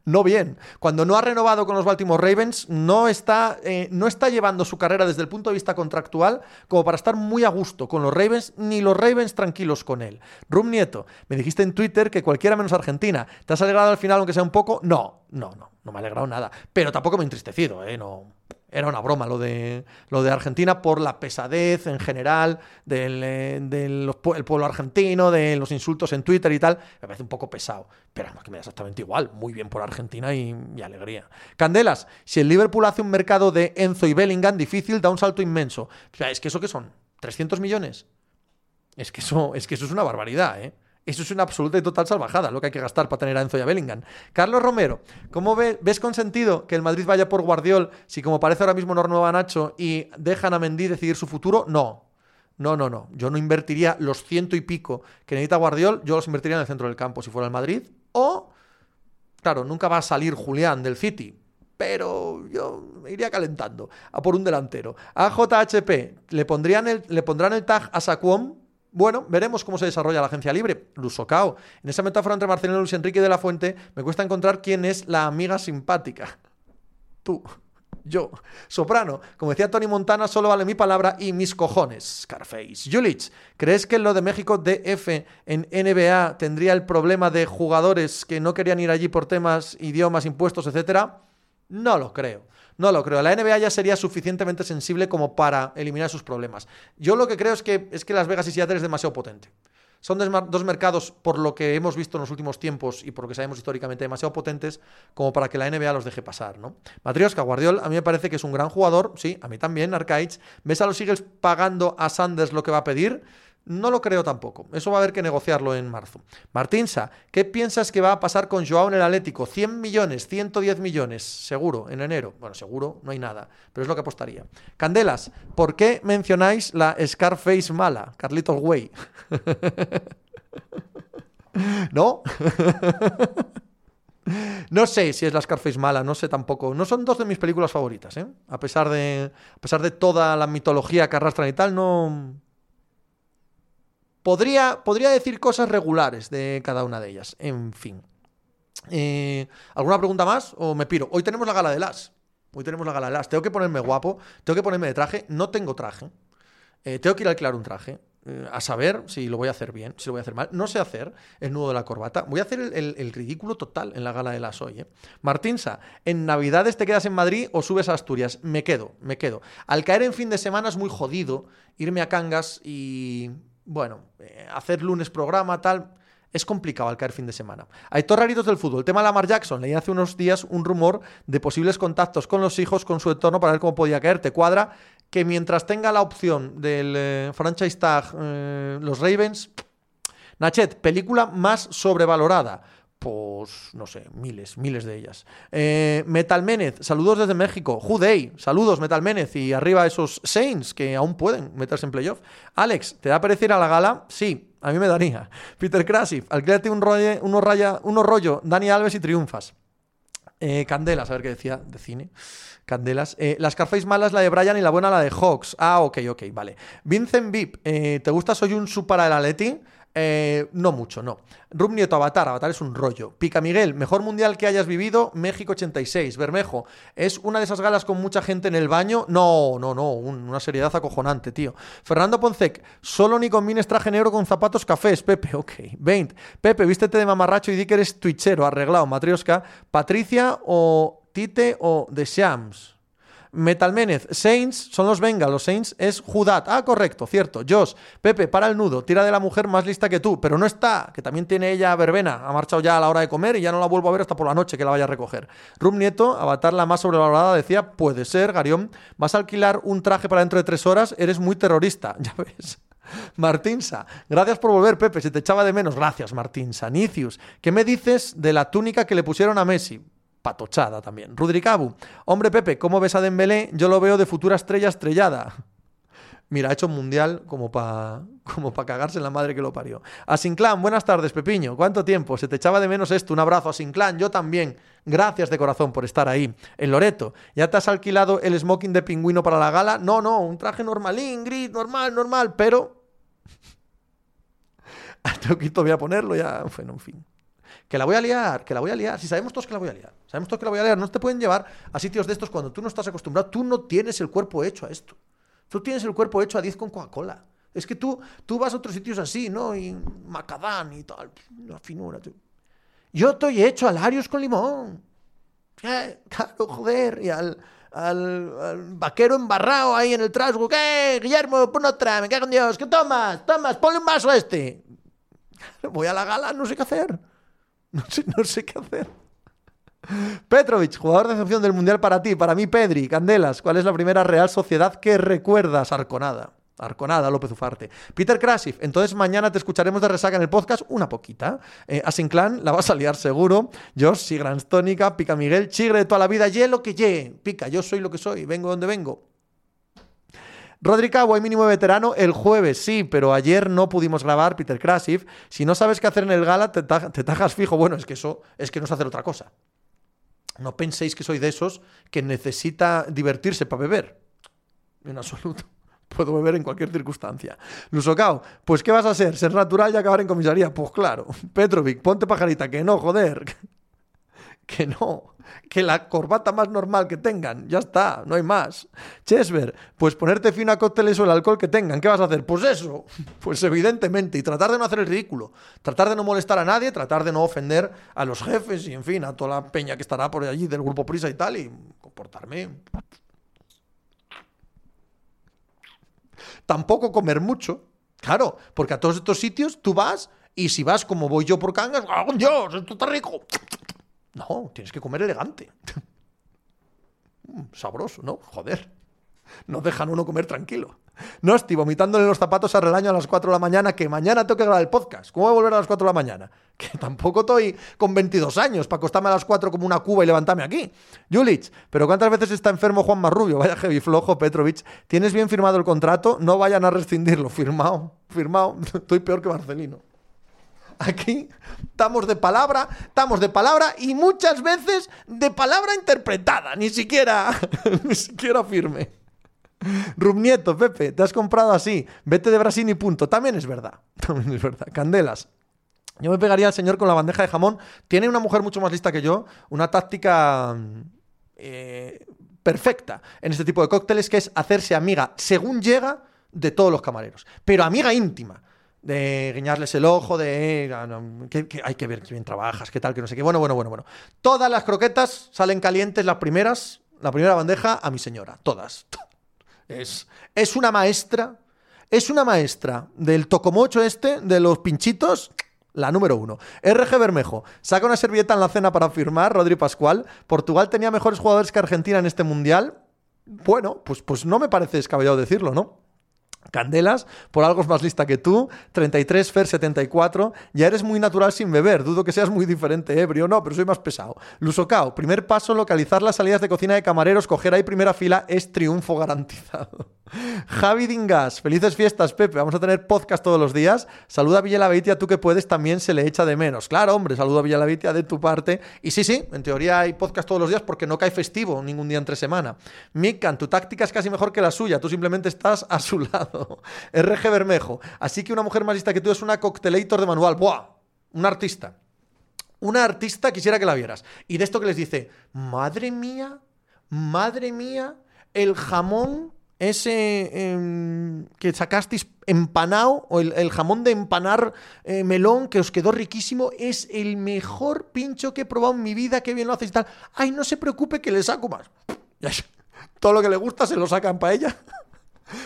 no bien. Cuando no ha renovado con los Baltimore Ravens, no está, eh, no está llevando su carrera desde el punto de vista contractual como para estar muy a gusto con los Ravens, ni los Ravens tranquilos con él. Rum Nieto, me dijiste en Twitter que cualquiera menos Argentina. ¿Te has alegrado al final, aunque sea un poco? No, no, no, no me ha alegrado nada. Pero tampoco me he entristecido, ¿eh? No era una broma lo de, lo de Argentina por la pesadez en general del, eh, pueblo argentino, de los insultos en Twitter y tal. Me parece un poco pesado, pero además que me da exactamente igual. Muy bien por Argentina y, alegría. Candelas, si el Liverpool hace un mercado de Enzo y Bellingham difícil, da un salto inmenso. O sea, es que eso que son, 300 millones. Es que eso, es que eso es una barbaridad, ¿eh? Eso es una absoluta y total salvajada, lo que hay que gastar para tener a Enzo y a Bellingham. Carlos Romero, ¿cómo ves con sentido que el Madrid vaya por Guardiol si como parece ahora mismo no renueva Nacho y dejan a Mendy decidir su futuro? No. No, no, no. Yo no invertiría los ciento y pico que necesita Guardiol, yo los invertiría en el centro del campo si fuera el Madrid. O, claro, nunca va a salir Julián del City, pero yo me iría calentando a por un delantero. A JHP, ¿le, pondrían le pondrán el tag a Sacuón bueno, veremos cómo se desarrolla la agencia libre. Lusocao. En esa metáfora entre Marcelino y Luis Enrique de la Fuente, me cuesta encontrar quién es la amiga simpática. Tú. Yo. Soprano. Como decía Tony Montana, solo vale mi palabra y mis cojones. Scarface. Julich. ¿Crees que lo de México DF en NBA tendría el problema de jugadores que no querían ir allí por temas, idiomas, impuestos, etcétera? No lo creo. No lo creo. La NBA ya sería suficientemente sensible como para eliminar sus problemas. Yo lo que creo es que, es que Las Vegas y Seattle es demasiado potente. Son dos mercados, por lo que hemos visto en los últimos tiempos y por lo que sabemos históricamente, demasiado potentes como para que la NBA los deje pasar, ¿no? Matrioska, Guardiol, a mí me parece que es un gran jugador, sí, a mí también, Arcaids. ¿Ves a los Eagles pagando a Sanders lo que va a pedir? No lo creo tampoco. Eso va a haber que negociarlo en marzo. Martinsa, ¿qué piensas que va a pasar con Joao en el Atlético? 100 millones, 110 millones, seguro, en enero. Bueno, seguro, no hay nada, pero es lo que apostaría. Candelas, ¿por qué mencionáis la Scarface mala? Carlitos Way. (laughs) ¿No? (laughs) No sé si es la Scarface mala, no sé tampoco. No son dos de mis películas favoritas, ¿eh? A pesar de, a pesar de toda la mitología que arrastran y tal, no, Podría, podría decir cosas regulares de cada una de ellas. En fin. Eh, ¿Alguna pregunta más o me piro? Hoy tenemos la gala de las. Hoy tenemos la gala de las. Tengo que ponerme guapo, tengo que ponerme de traje. No tengo traje. Eh, tengo que ir a alquilar un traje. Eh, a saber si lo voy a hacer bien, si lo voy a hacer mal. No sé hacer el nudo de la corbata. Voy a hacer el, ridículo total en la gala de las hoy. ¿eh? Martinsa, ¿en Navidades te quedas en Madrid o subes a Asturias? Me quedo, me quedo. Al caer en fin de semana es muy jodido irme a Cangas y bueno, eh, hacer lunes programa, tal, es complicado al caer fin de semana. Hay raritos del fútbol. El tema de Lamar Jackson. Leí hace unos días un rumor de posibles contactos con los hijos, con su entorno, para ver cómo podía caer. Te cuadra que mientras tenga la opción del eh, franchise tag eh, los Ravens. Nachet, película más sobrevalorada pues no sé, miles, miles de ellas. Eh, Metal Menez, saludos desde México. Judei, saludos Metal Menez y arriba esos Saints que aún pueden meterse en playoff. Alex, ¿te da parecer a la gala? Sí, a mí me daría. (laughs) Peter Krasif, alquilate un rollo, uno, raya, rollo, Dani Alves y triunfas. Eh, Candelas, a ver qué decía de cine. Candelas. Eh, la Scarface mala es la de Brian y la buena la de Hawks. Ah, ok, ok, vale. Vincent Vip, eh, ¿te gusta Soy un su para el? Eh, no mucho, no. Rum Nieto, Avatar. Avatar es un rollo. Pica Miguel, mejor mundial que hayas vivido, México 86. Bermejo, ¿es una de esas galas con mucha gente en el baño? No, no, no. una seriedad acojonante, tío. Fernando Poncec, solo ni combines traje negro con zapatos cafés. Pepe, ok. 20. Pepe, vístete de mamarracho y di que eres twitchero, arreglado. Matrioska. Patricia o Tite o The Shams. Metalmenez, Saints son los Venga, los Saints es Judat. Ah, correcto, cierto. Josh, Pepe, para el nudo, tira de la mujer más lista que tú, pero no está, que también tiene ella verbena, ha marchado ya a la hora de comer y ya no la vuelvo a ver hasta por la noche que la vaya a recoger. Rum Nieto, Avatar la más sobrevalorada, decía, puede ser, Garión, vas a alquilar un traje para dentro de tres horas, eres muy terrorista, (laughs) ya ves. Martinsa, gracias por volver, Pepe, se te echaba de menos. Gracias, Martinsa. Nicius, ¿qué me dices de la túnica que le pusieron a Messi? Patochada también. Rudricabu, hombre Pepe, ¿cómo ves a Dembélé? Yo lo veo de futura estrella estrellada. (laughs) Mira, ha hecho un mundial como para como pa cagarse en la madre que lo parió. Asinclán, buenas tardes, Pepiño. ¿Cuánto tiempo? Se te echaba de menos esto. Un abrazo, Asinclán. Yo también. Gracias de corazón por estar ahí. En Loreto, ¿ya te has alquilado el smoking de pingüino para la gala? No, no, un traje normalín, gris, normal, normal, pero... (laughs) Que voy a ponerlo ya. Bueno, en fin. Que la voy a liar, que la voy a liar. Si sabemos todos que la voy a liar. Sabemos todos que la voy a liar. No te pueden llevar a sitios de estos cuando tú no estás acostumbrado. Tú no tienes el cuerpo hecho a esto. Tú tienes el cuerpo hecho a 10 con Coca-Cola. Es que tú, tú vas a otros sitios así, ¿no? Y macadán y tal. La finura. Yo estoy hecho al Arios con limón. Eh, claro, joder. Y al, al, vaquero embarrado ahí en el trasgo. ¿Qué? Guillermo, pon otra. Me cago en Dios. ¿Qué tomas? Tomas, ponle un vaso a este. (laughs) Voy a la gala, no sé qué hacer. (laughs) No sé, qué hacer. Petrovic, jugador de excepción del Mundial para ti, para mí Pedri, Candelas, ¿cuál es la primera Real Sociedad que recuerdas? Arconada. Arconada, López Ufarte. Peter Krasif, entonces mañana te escucharemos de resaca en el podcast, una poquita. Eh, Asinclan, la vas a liar seguro. Josh, Sigrans Tónica, Pica Miguel, Chigre de toda la vida, ye lo que ye. Pica, yo soy lo que soy, vengo donde vengo. Rodri Cabo, hay mínimo veterano el jueves, sí, pero ayer no pudimos grabar, Peter Krasif. Si no sabes qué hacer en el gala, te, tajas fijo. Bueno, es que eso es que no es hacer otra cosa. No penséis que soy de esos que necesita divertirse para beber. En absoluto. (laughs) Puedo beber en cualquier circunstancia. Lusocao, pues ¿qué vas a ser? ¿Ser natural y acabar en comisaría? Pues claro. (laughs) Petrovic, ponte pajarita, que no, joder. Que no. Que la corbata más normal que tengan. Ya está, no hay más. Chesver, pues ponerte fino a cócteles o el alcohol que tengan. ¿Qué vas a hacer? Pues eso. Pues evidentemente. Y tratar de no hacer el ridículo. Tratar de no molestar a nadie, tratar de no ofender a los jefes y, en fin, a toda la peña que estará por allí del grupo Prisa y tal. Y comportarme Tampoco comer mucho. Claro, porque a todos estos sitios tú vas y si vas como voy yo por Cangas, ¡oh, Dios! Esto está rico. No, tienes que comer elegante. (laughs) Mm, sabroso, ¿no? Joder. No dejan uno comer tranquilo. No estoy vomitándole los zapatos a Relaño a las 4 de la mañana, que mañana tengo que grabar el podcast. ¿Cómo voy a volver a las 4 de la mañana? (laughs) Que tampoco estoy con 22 años para acostarme a las 4 como una cuba y levantarme aquí. Julich, pero ¿cuántas veces está enfermo Juan Marrubio? Vaya heavy flojo, Petrovic. ¿Tienes bien firmado el contrato? No vayan a rescindirlo. Firmado, firmado. (laughs) Estoy peor que Marcelino. Aquí estamos de palabra, estamos de palabra y muchas veces de palabra interpretada, ni siquiera, (laughs) ni siquiera firme. Rubnieto, Pepe, te has comprado así. Vete de Brasil y punto. También es verdad. (laughs) También es verdad. Candelas. Yo me pegaría al señor con la bandeja de jamón. Tiene una mujer mucho más lista que yo. Una táctica eh, perfecta en este tipo de cócteles que es hacerse amiga, según llega, de todos los camareros. Pero amiga íntima de guiñarles el ojo, de ah, que, hay que ver qué bien trabajas, qué tal, que no sé qué. Bueno, bueno, bueno, bueno. Todas las croquetas salen calientes, las primeras, la primera bandeja a mi señora, todas. Es, es una maestra, es una maestra del tocomocho este, de los pinchitos, la número uno. RG Bermejo. Saca una servilleta en la cena para firmar, Rodri Pascual. Portugal tenía mejores jugadores que Argentina en este mundial. Bueno, pues, pues no me parece descabellado decirlo, ¿no? Candelas, por algo es más lista que tú. 33, Fer 74. Ya eres muy natural sin beber. Dudo que seas muy diferente, ebrio. No, pero soy más pesado. Lusocao, primer paso, localizar las salidas de cocina de camareros. Coger ahí primera fila es triunfo garantizado. (laughs) Javi Dingas, felices fiestas, Pepe. Vamos a tener podcast todos los días. Saluda a Villalavitia, tú que puedes, también se le echa de menos. Claro, hombre, saluda a Villalavitia de tu parte. Y sí, sí, en teoría hay podcast todos los días porque no cae festivo ningún día entre semana. Mikan, tu táctica es casi mejor que la suya, tú simplemente estás a su (laughs) lado. (laughs) RG Bermejo, así que una mujer más lista que tú es una coctelator de manual. ¡Buah! Un artista. Una artista quisiera que la vieras. Y de esto que les dice, madre mía, madre mía, el jamón ese em, que sacasteis empanado, o el, jamón de empanar eh, melón que os quedó riquísimo, es el mejor pincho que he probado en mi vida, qué bien lo hacéis y tal. Ay, no se preocupe que le saco más. (laughs) Todo lo que le gusta se lo sacan para ella. (laughs)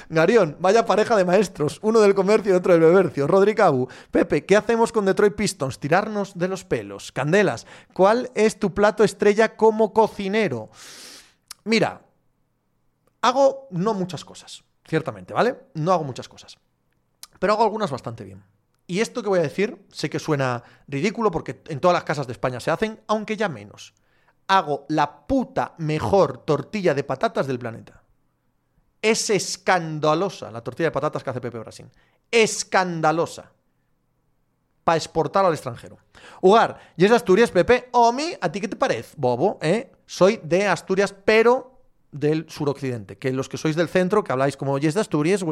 Garión, vaya pareja de maestros, uno del comercio y otro del bebercio. Rodrigo Pepe, ¿qué hacemos con Detroit Pistons? Tirarnos de los pelos. Candelas, ¿cuál es tu plato estrella como cocinero? Mira, Hago no muchas cosas, ciertamente, ¿vale? No hago muchas cosas. Pero hago algunas bastante bien. Y esto que voy a decir, sé que suena ridículo porque en todas las casas de España se hacen, aunque ya menos. Hago la puta mejor tortilla de patatas del planeta. Es escandalosa la tortilla de patatas que hace Pepe Brasil. Escandalosa. para exportar al extranjero. Ugar, ¿y es de Asturias, Pepe? Omi, ¿a ti qué te parece, bobo? ¿Eh? Soy de Asturias, pero del suroccidente, que los que sois del centro, que habláis como Yes de Asturias,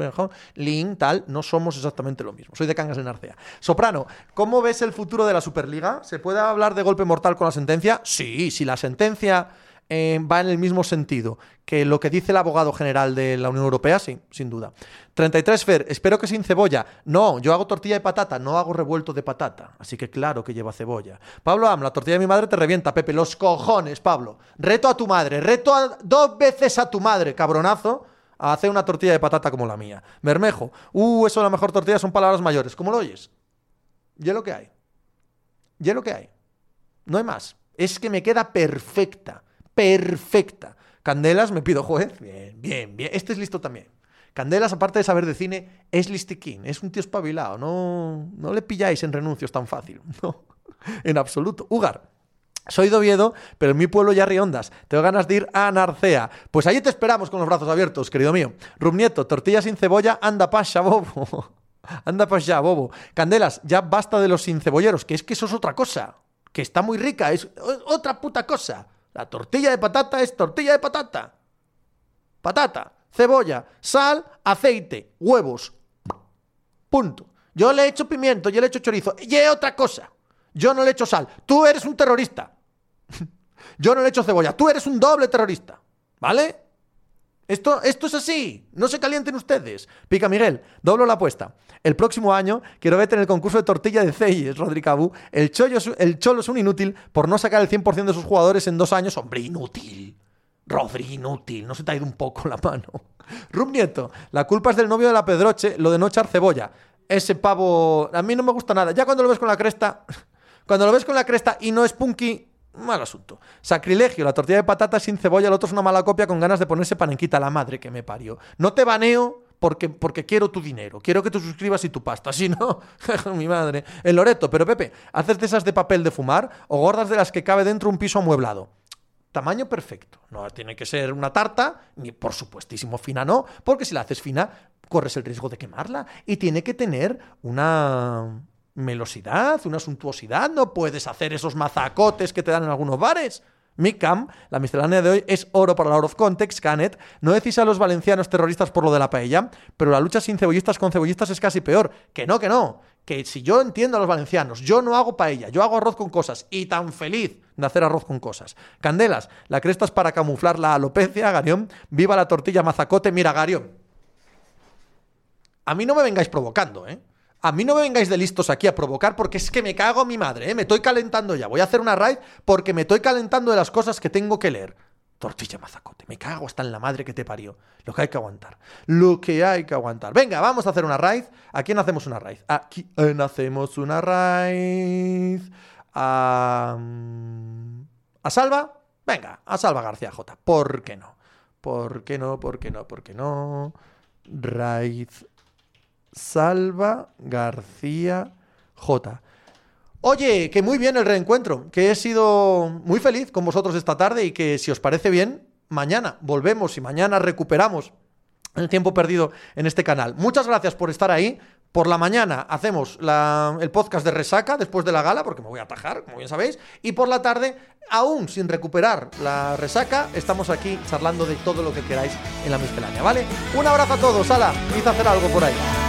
Lin, tal, no somos exactamente lo mismo. Soy de Cangas de Narcea. Soprano, ¿cómo ves el futuro de la Superliga? ¿Se puede hablar de golpe mortal con la sentencia? Sí, si la sentencia eh, va en el mismo sentido que lo que dice el abogado general de la Unión Europea, sí, sin duda. 33 Fer, espero que sin cebolla. No, yo hago tortilla de patata, no hago revuelto de patata. Así que claro que lleva cebolla. Pablo Am, la tortilla de mi madre te revienta, Pepe. Los cojones, Pablo. Reto a tu madre, reto a dos veces a tu madre, cabronazo, a hacer una tortilla de patata como la mía. Bermejo, uh, eso de la mejor tortilla son palabras mayores. ¿Cómo lo oyes? Ya lo que hay. Ya lo que hay. No hay más. Es que me queda perfecta perfecta. Candelas, me pido juez. Bien, bien, bien. Este es listo también. Candelas, aparte de saber de cine, es listiquín, es un tío espabilado. No, no le pilláis en renuncios tan fácil. (laughs) No, en absoluto. Ugar. Soy de Oviedo, pero en mi pueblo ya riondas. Tengo ganas de ir a Narcea. Pues ahí te esperamos con los brazos abiertos, querido mío. Rumnieto, tortilla sin cebolla, anda pasha, bobo. (laughs) Anda pues bobo. Candelas, ya basta de los sin cebolleros, que es que eso es otra cosa. Que está muy rica, es otra puta cosa. La tortilla de patata es tortilla de patata. Patata, cebolla, sal, aceite, huevos. Punto. Yo le he hecho pimiento, yo le he hecho chorizo. Y es otra cosa. Yo no le he hecho sal. Tú eres un terrorista. (laughs) yo no le he hecho cebolla. Tú eres un doble terrorista. ¿Vale? Esto, esto es así. No se calienten ustedes. Pica Miguel, doblo la apuesta. El próximo año quiero verte en el concurso de tortilla de Ceyes, Rodrigo El, el Cholo es un inútil por no sacar el 100% de sus jugadores en dos años. Hombre, inútil. Rodri, inútil. No se te ha ido un poco la mano. (laughs) Rum Nieto, la culpa es del novio de la Pedroche, lo de no echar cebolla. Ese pavo, a mí no me gusta nada. Ya cuando lo ves con la cresta, (laughs) cuando lo ves con la cresta y no es punky, Mal asunto. Sacrilegio, la tortilla de patata sin cebolla, el otro es una mala copia con ganas de ponerse panenquita la madre que me parió. No te baneo porque, porque quiero tu dinero. Quiero que te suscribas y tu pasta. (laughs) Si no, (laughs) mi madre. El Loreto, pero Pepe, ¿haces de esas de papel de fumar o gordas de las que cabe dentro un piso amueblado? Tamaño perfecto. No tiene que ser una tarta, ni por supuestísimo fina no, porque si la haces fina, corres el riesgo de quemarla. Y tiene que tener una melosidad, una suntuosidad. No puedes hacer esos mazacotes que te dan en algunos bares. Micam, la miscelánea de hoy es oro para la out of context, Canet. No decís a los valencianos terroristas por lo de la paella, pero la lucha sin cebollistas con cebollistas es casi peor. Que no, que no. Que si yo entiendo a los valencianos, yo no hago paella, yo hago arroz con cosas y tan feliz de hacer arroz con cosas. Candelas, la cresta es para camuflar la alopecia, Garión. Viva la tortilla mazacote, mira, Garión. A mí no me vengáis provocando, ¿eh? A mí no me vengáis de listos aquí a provocar porque es que me cago mi madre, ¿eh? Me estoy calentando ya. Voy a hacer una raid porque me estoy calentando de las cosas que tengo que leer. Tortilla mazacote, me cago hasta en la madre que te parió. Lo que hay que aguantar. Lo que hay que aguantar. Venga, vamos a hacer una raid. ¿A quién hacemos una raid? ¿A quién hacemos una raid? ¿A. ¿A Salva? Venga, a Salva García J. ¿Por qué no? ¿Por qué no? ¿Por qué no? ¿Por qué no? Raid Salva García J. Oye, que muy bien el reencuentro, que he sido muy feliz con vosotros esta tarde y que si os parece bien, mañana volvemos y mañana recuperamos el tiempo perdido en este canal. Muchas gracias por estar ahí. Por la mañana hacemos el podcast de resaca después de la gala, porque me voy a atajar, como bien sabéis. Y por la tarde, aún sin recuperar la resaca, estamos aquí charlando de todo lo que queráis en la miscelánea, ¿vale? Un abrazo a todos, Ala, a hacer algo por ahí.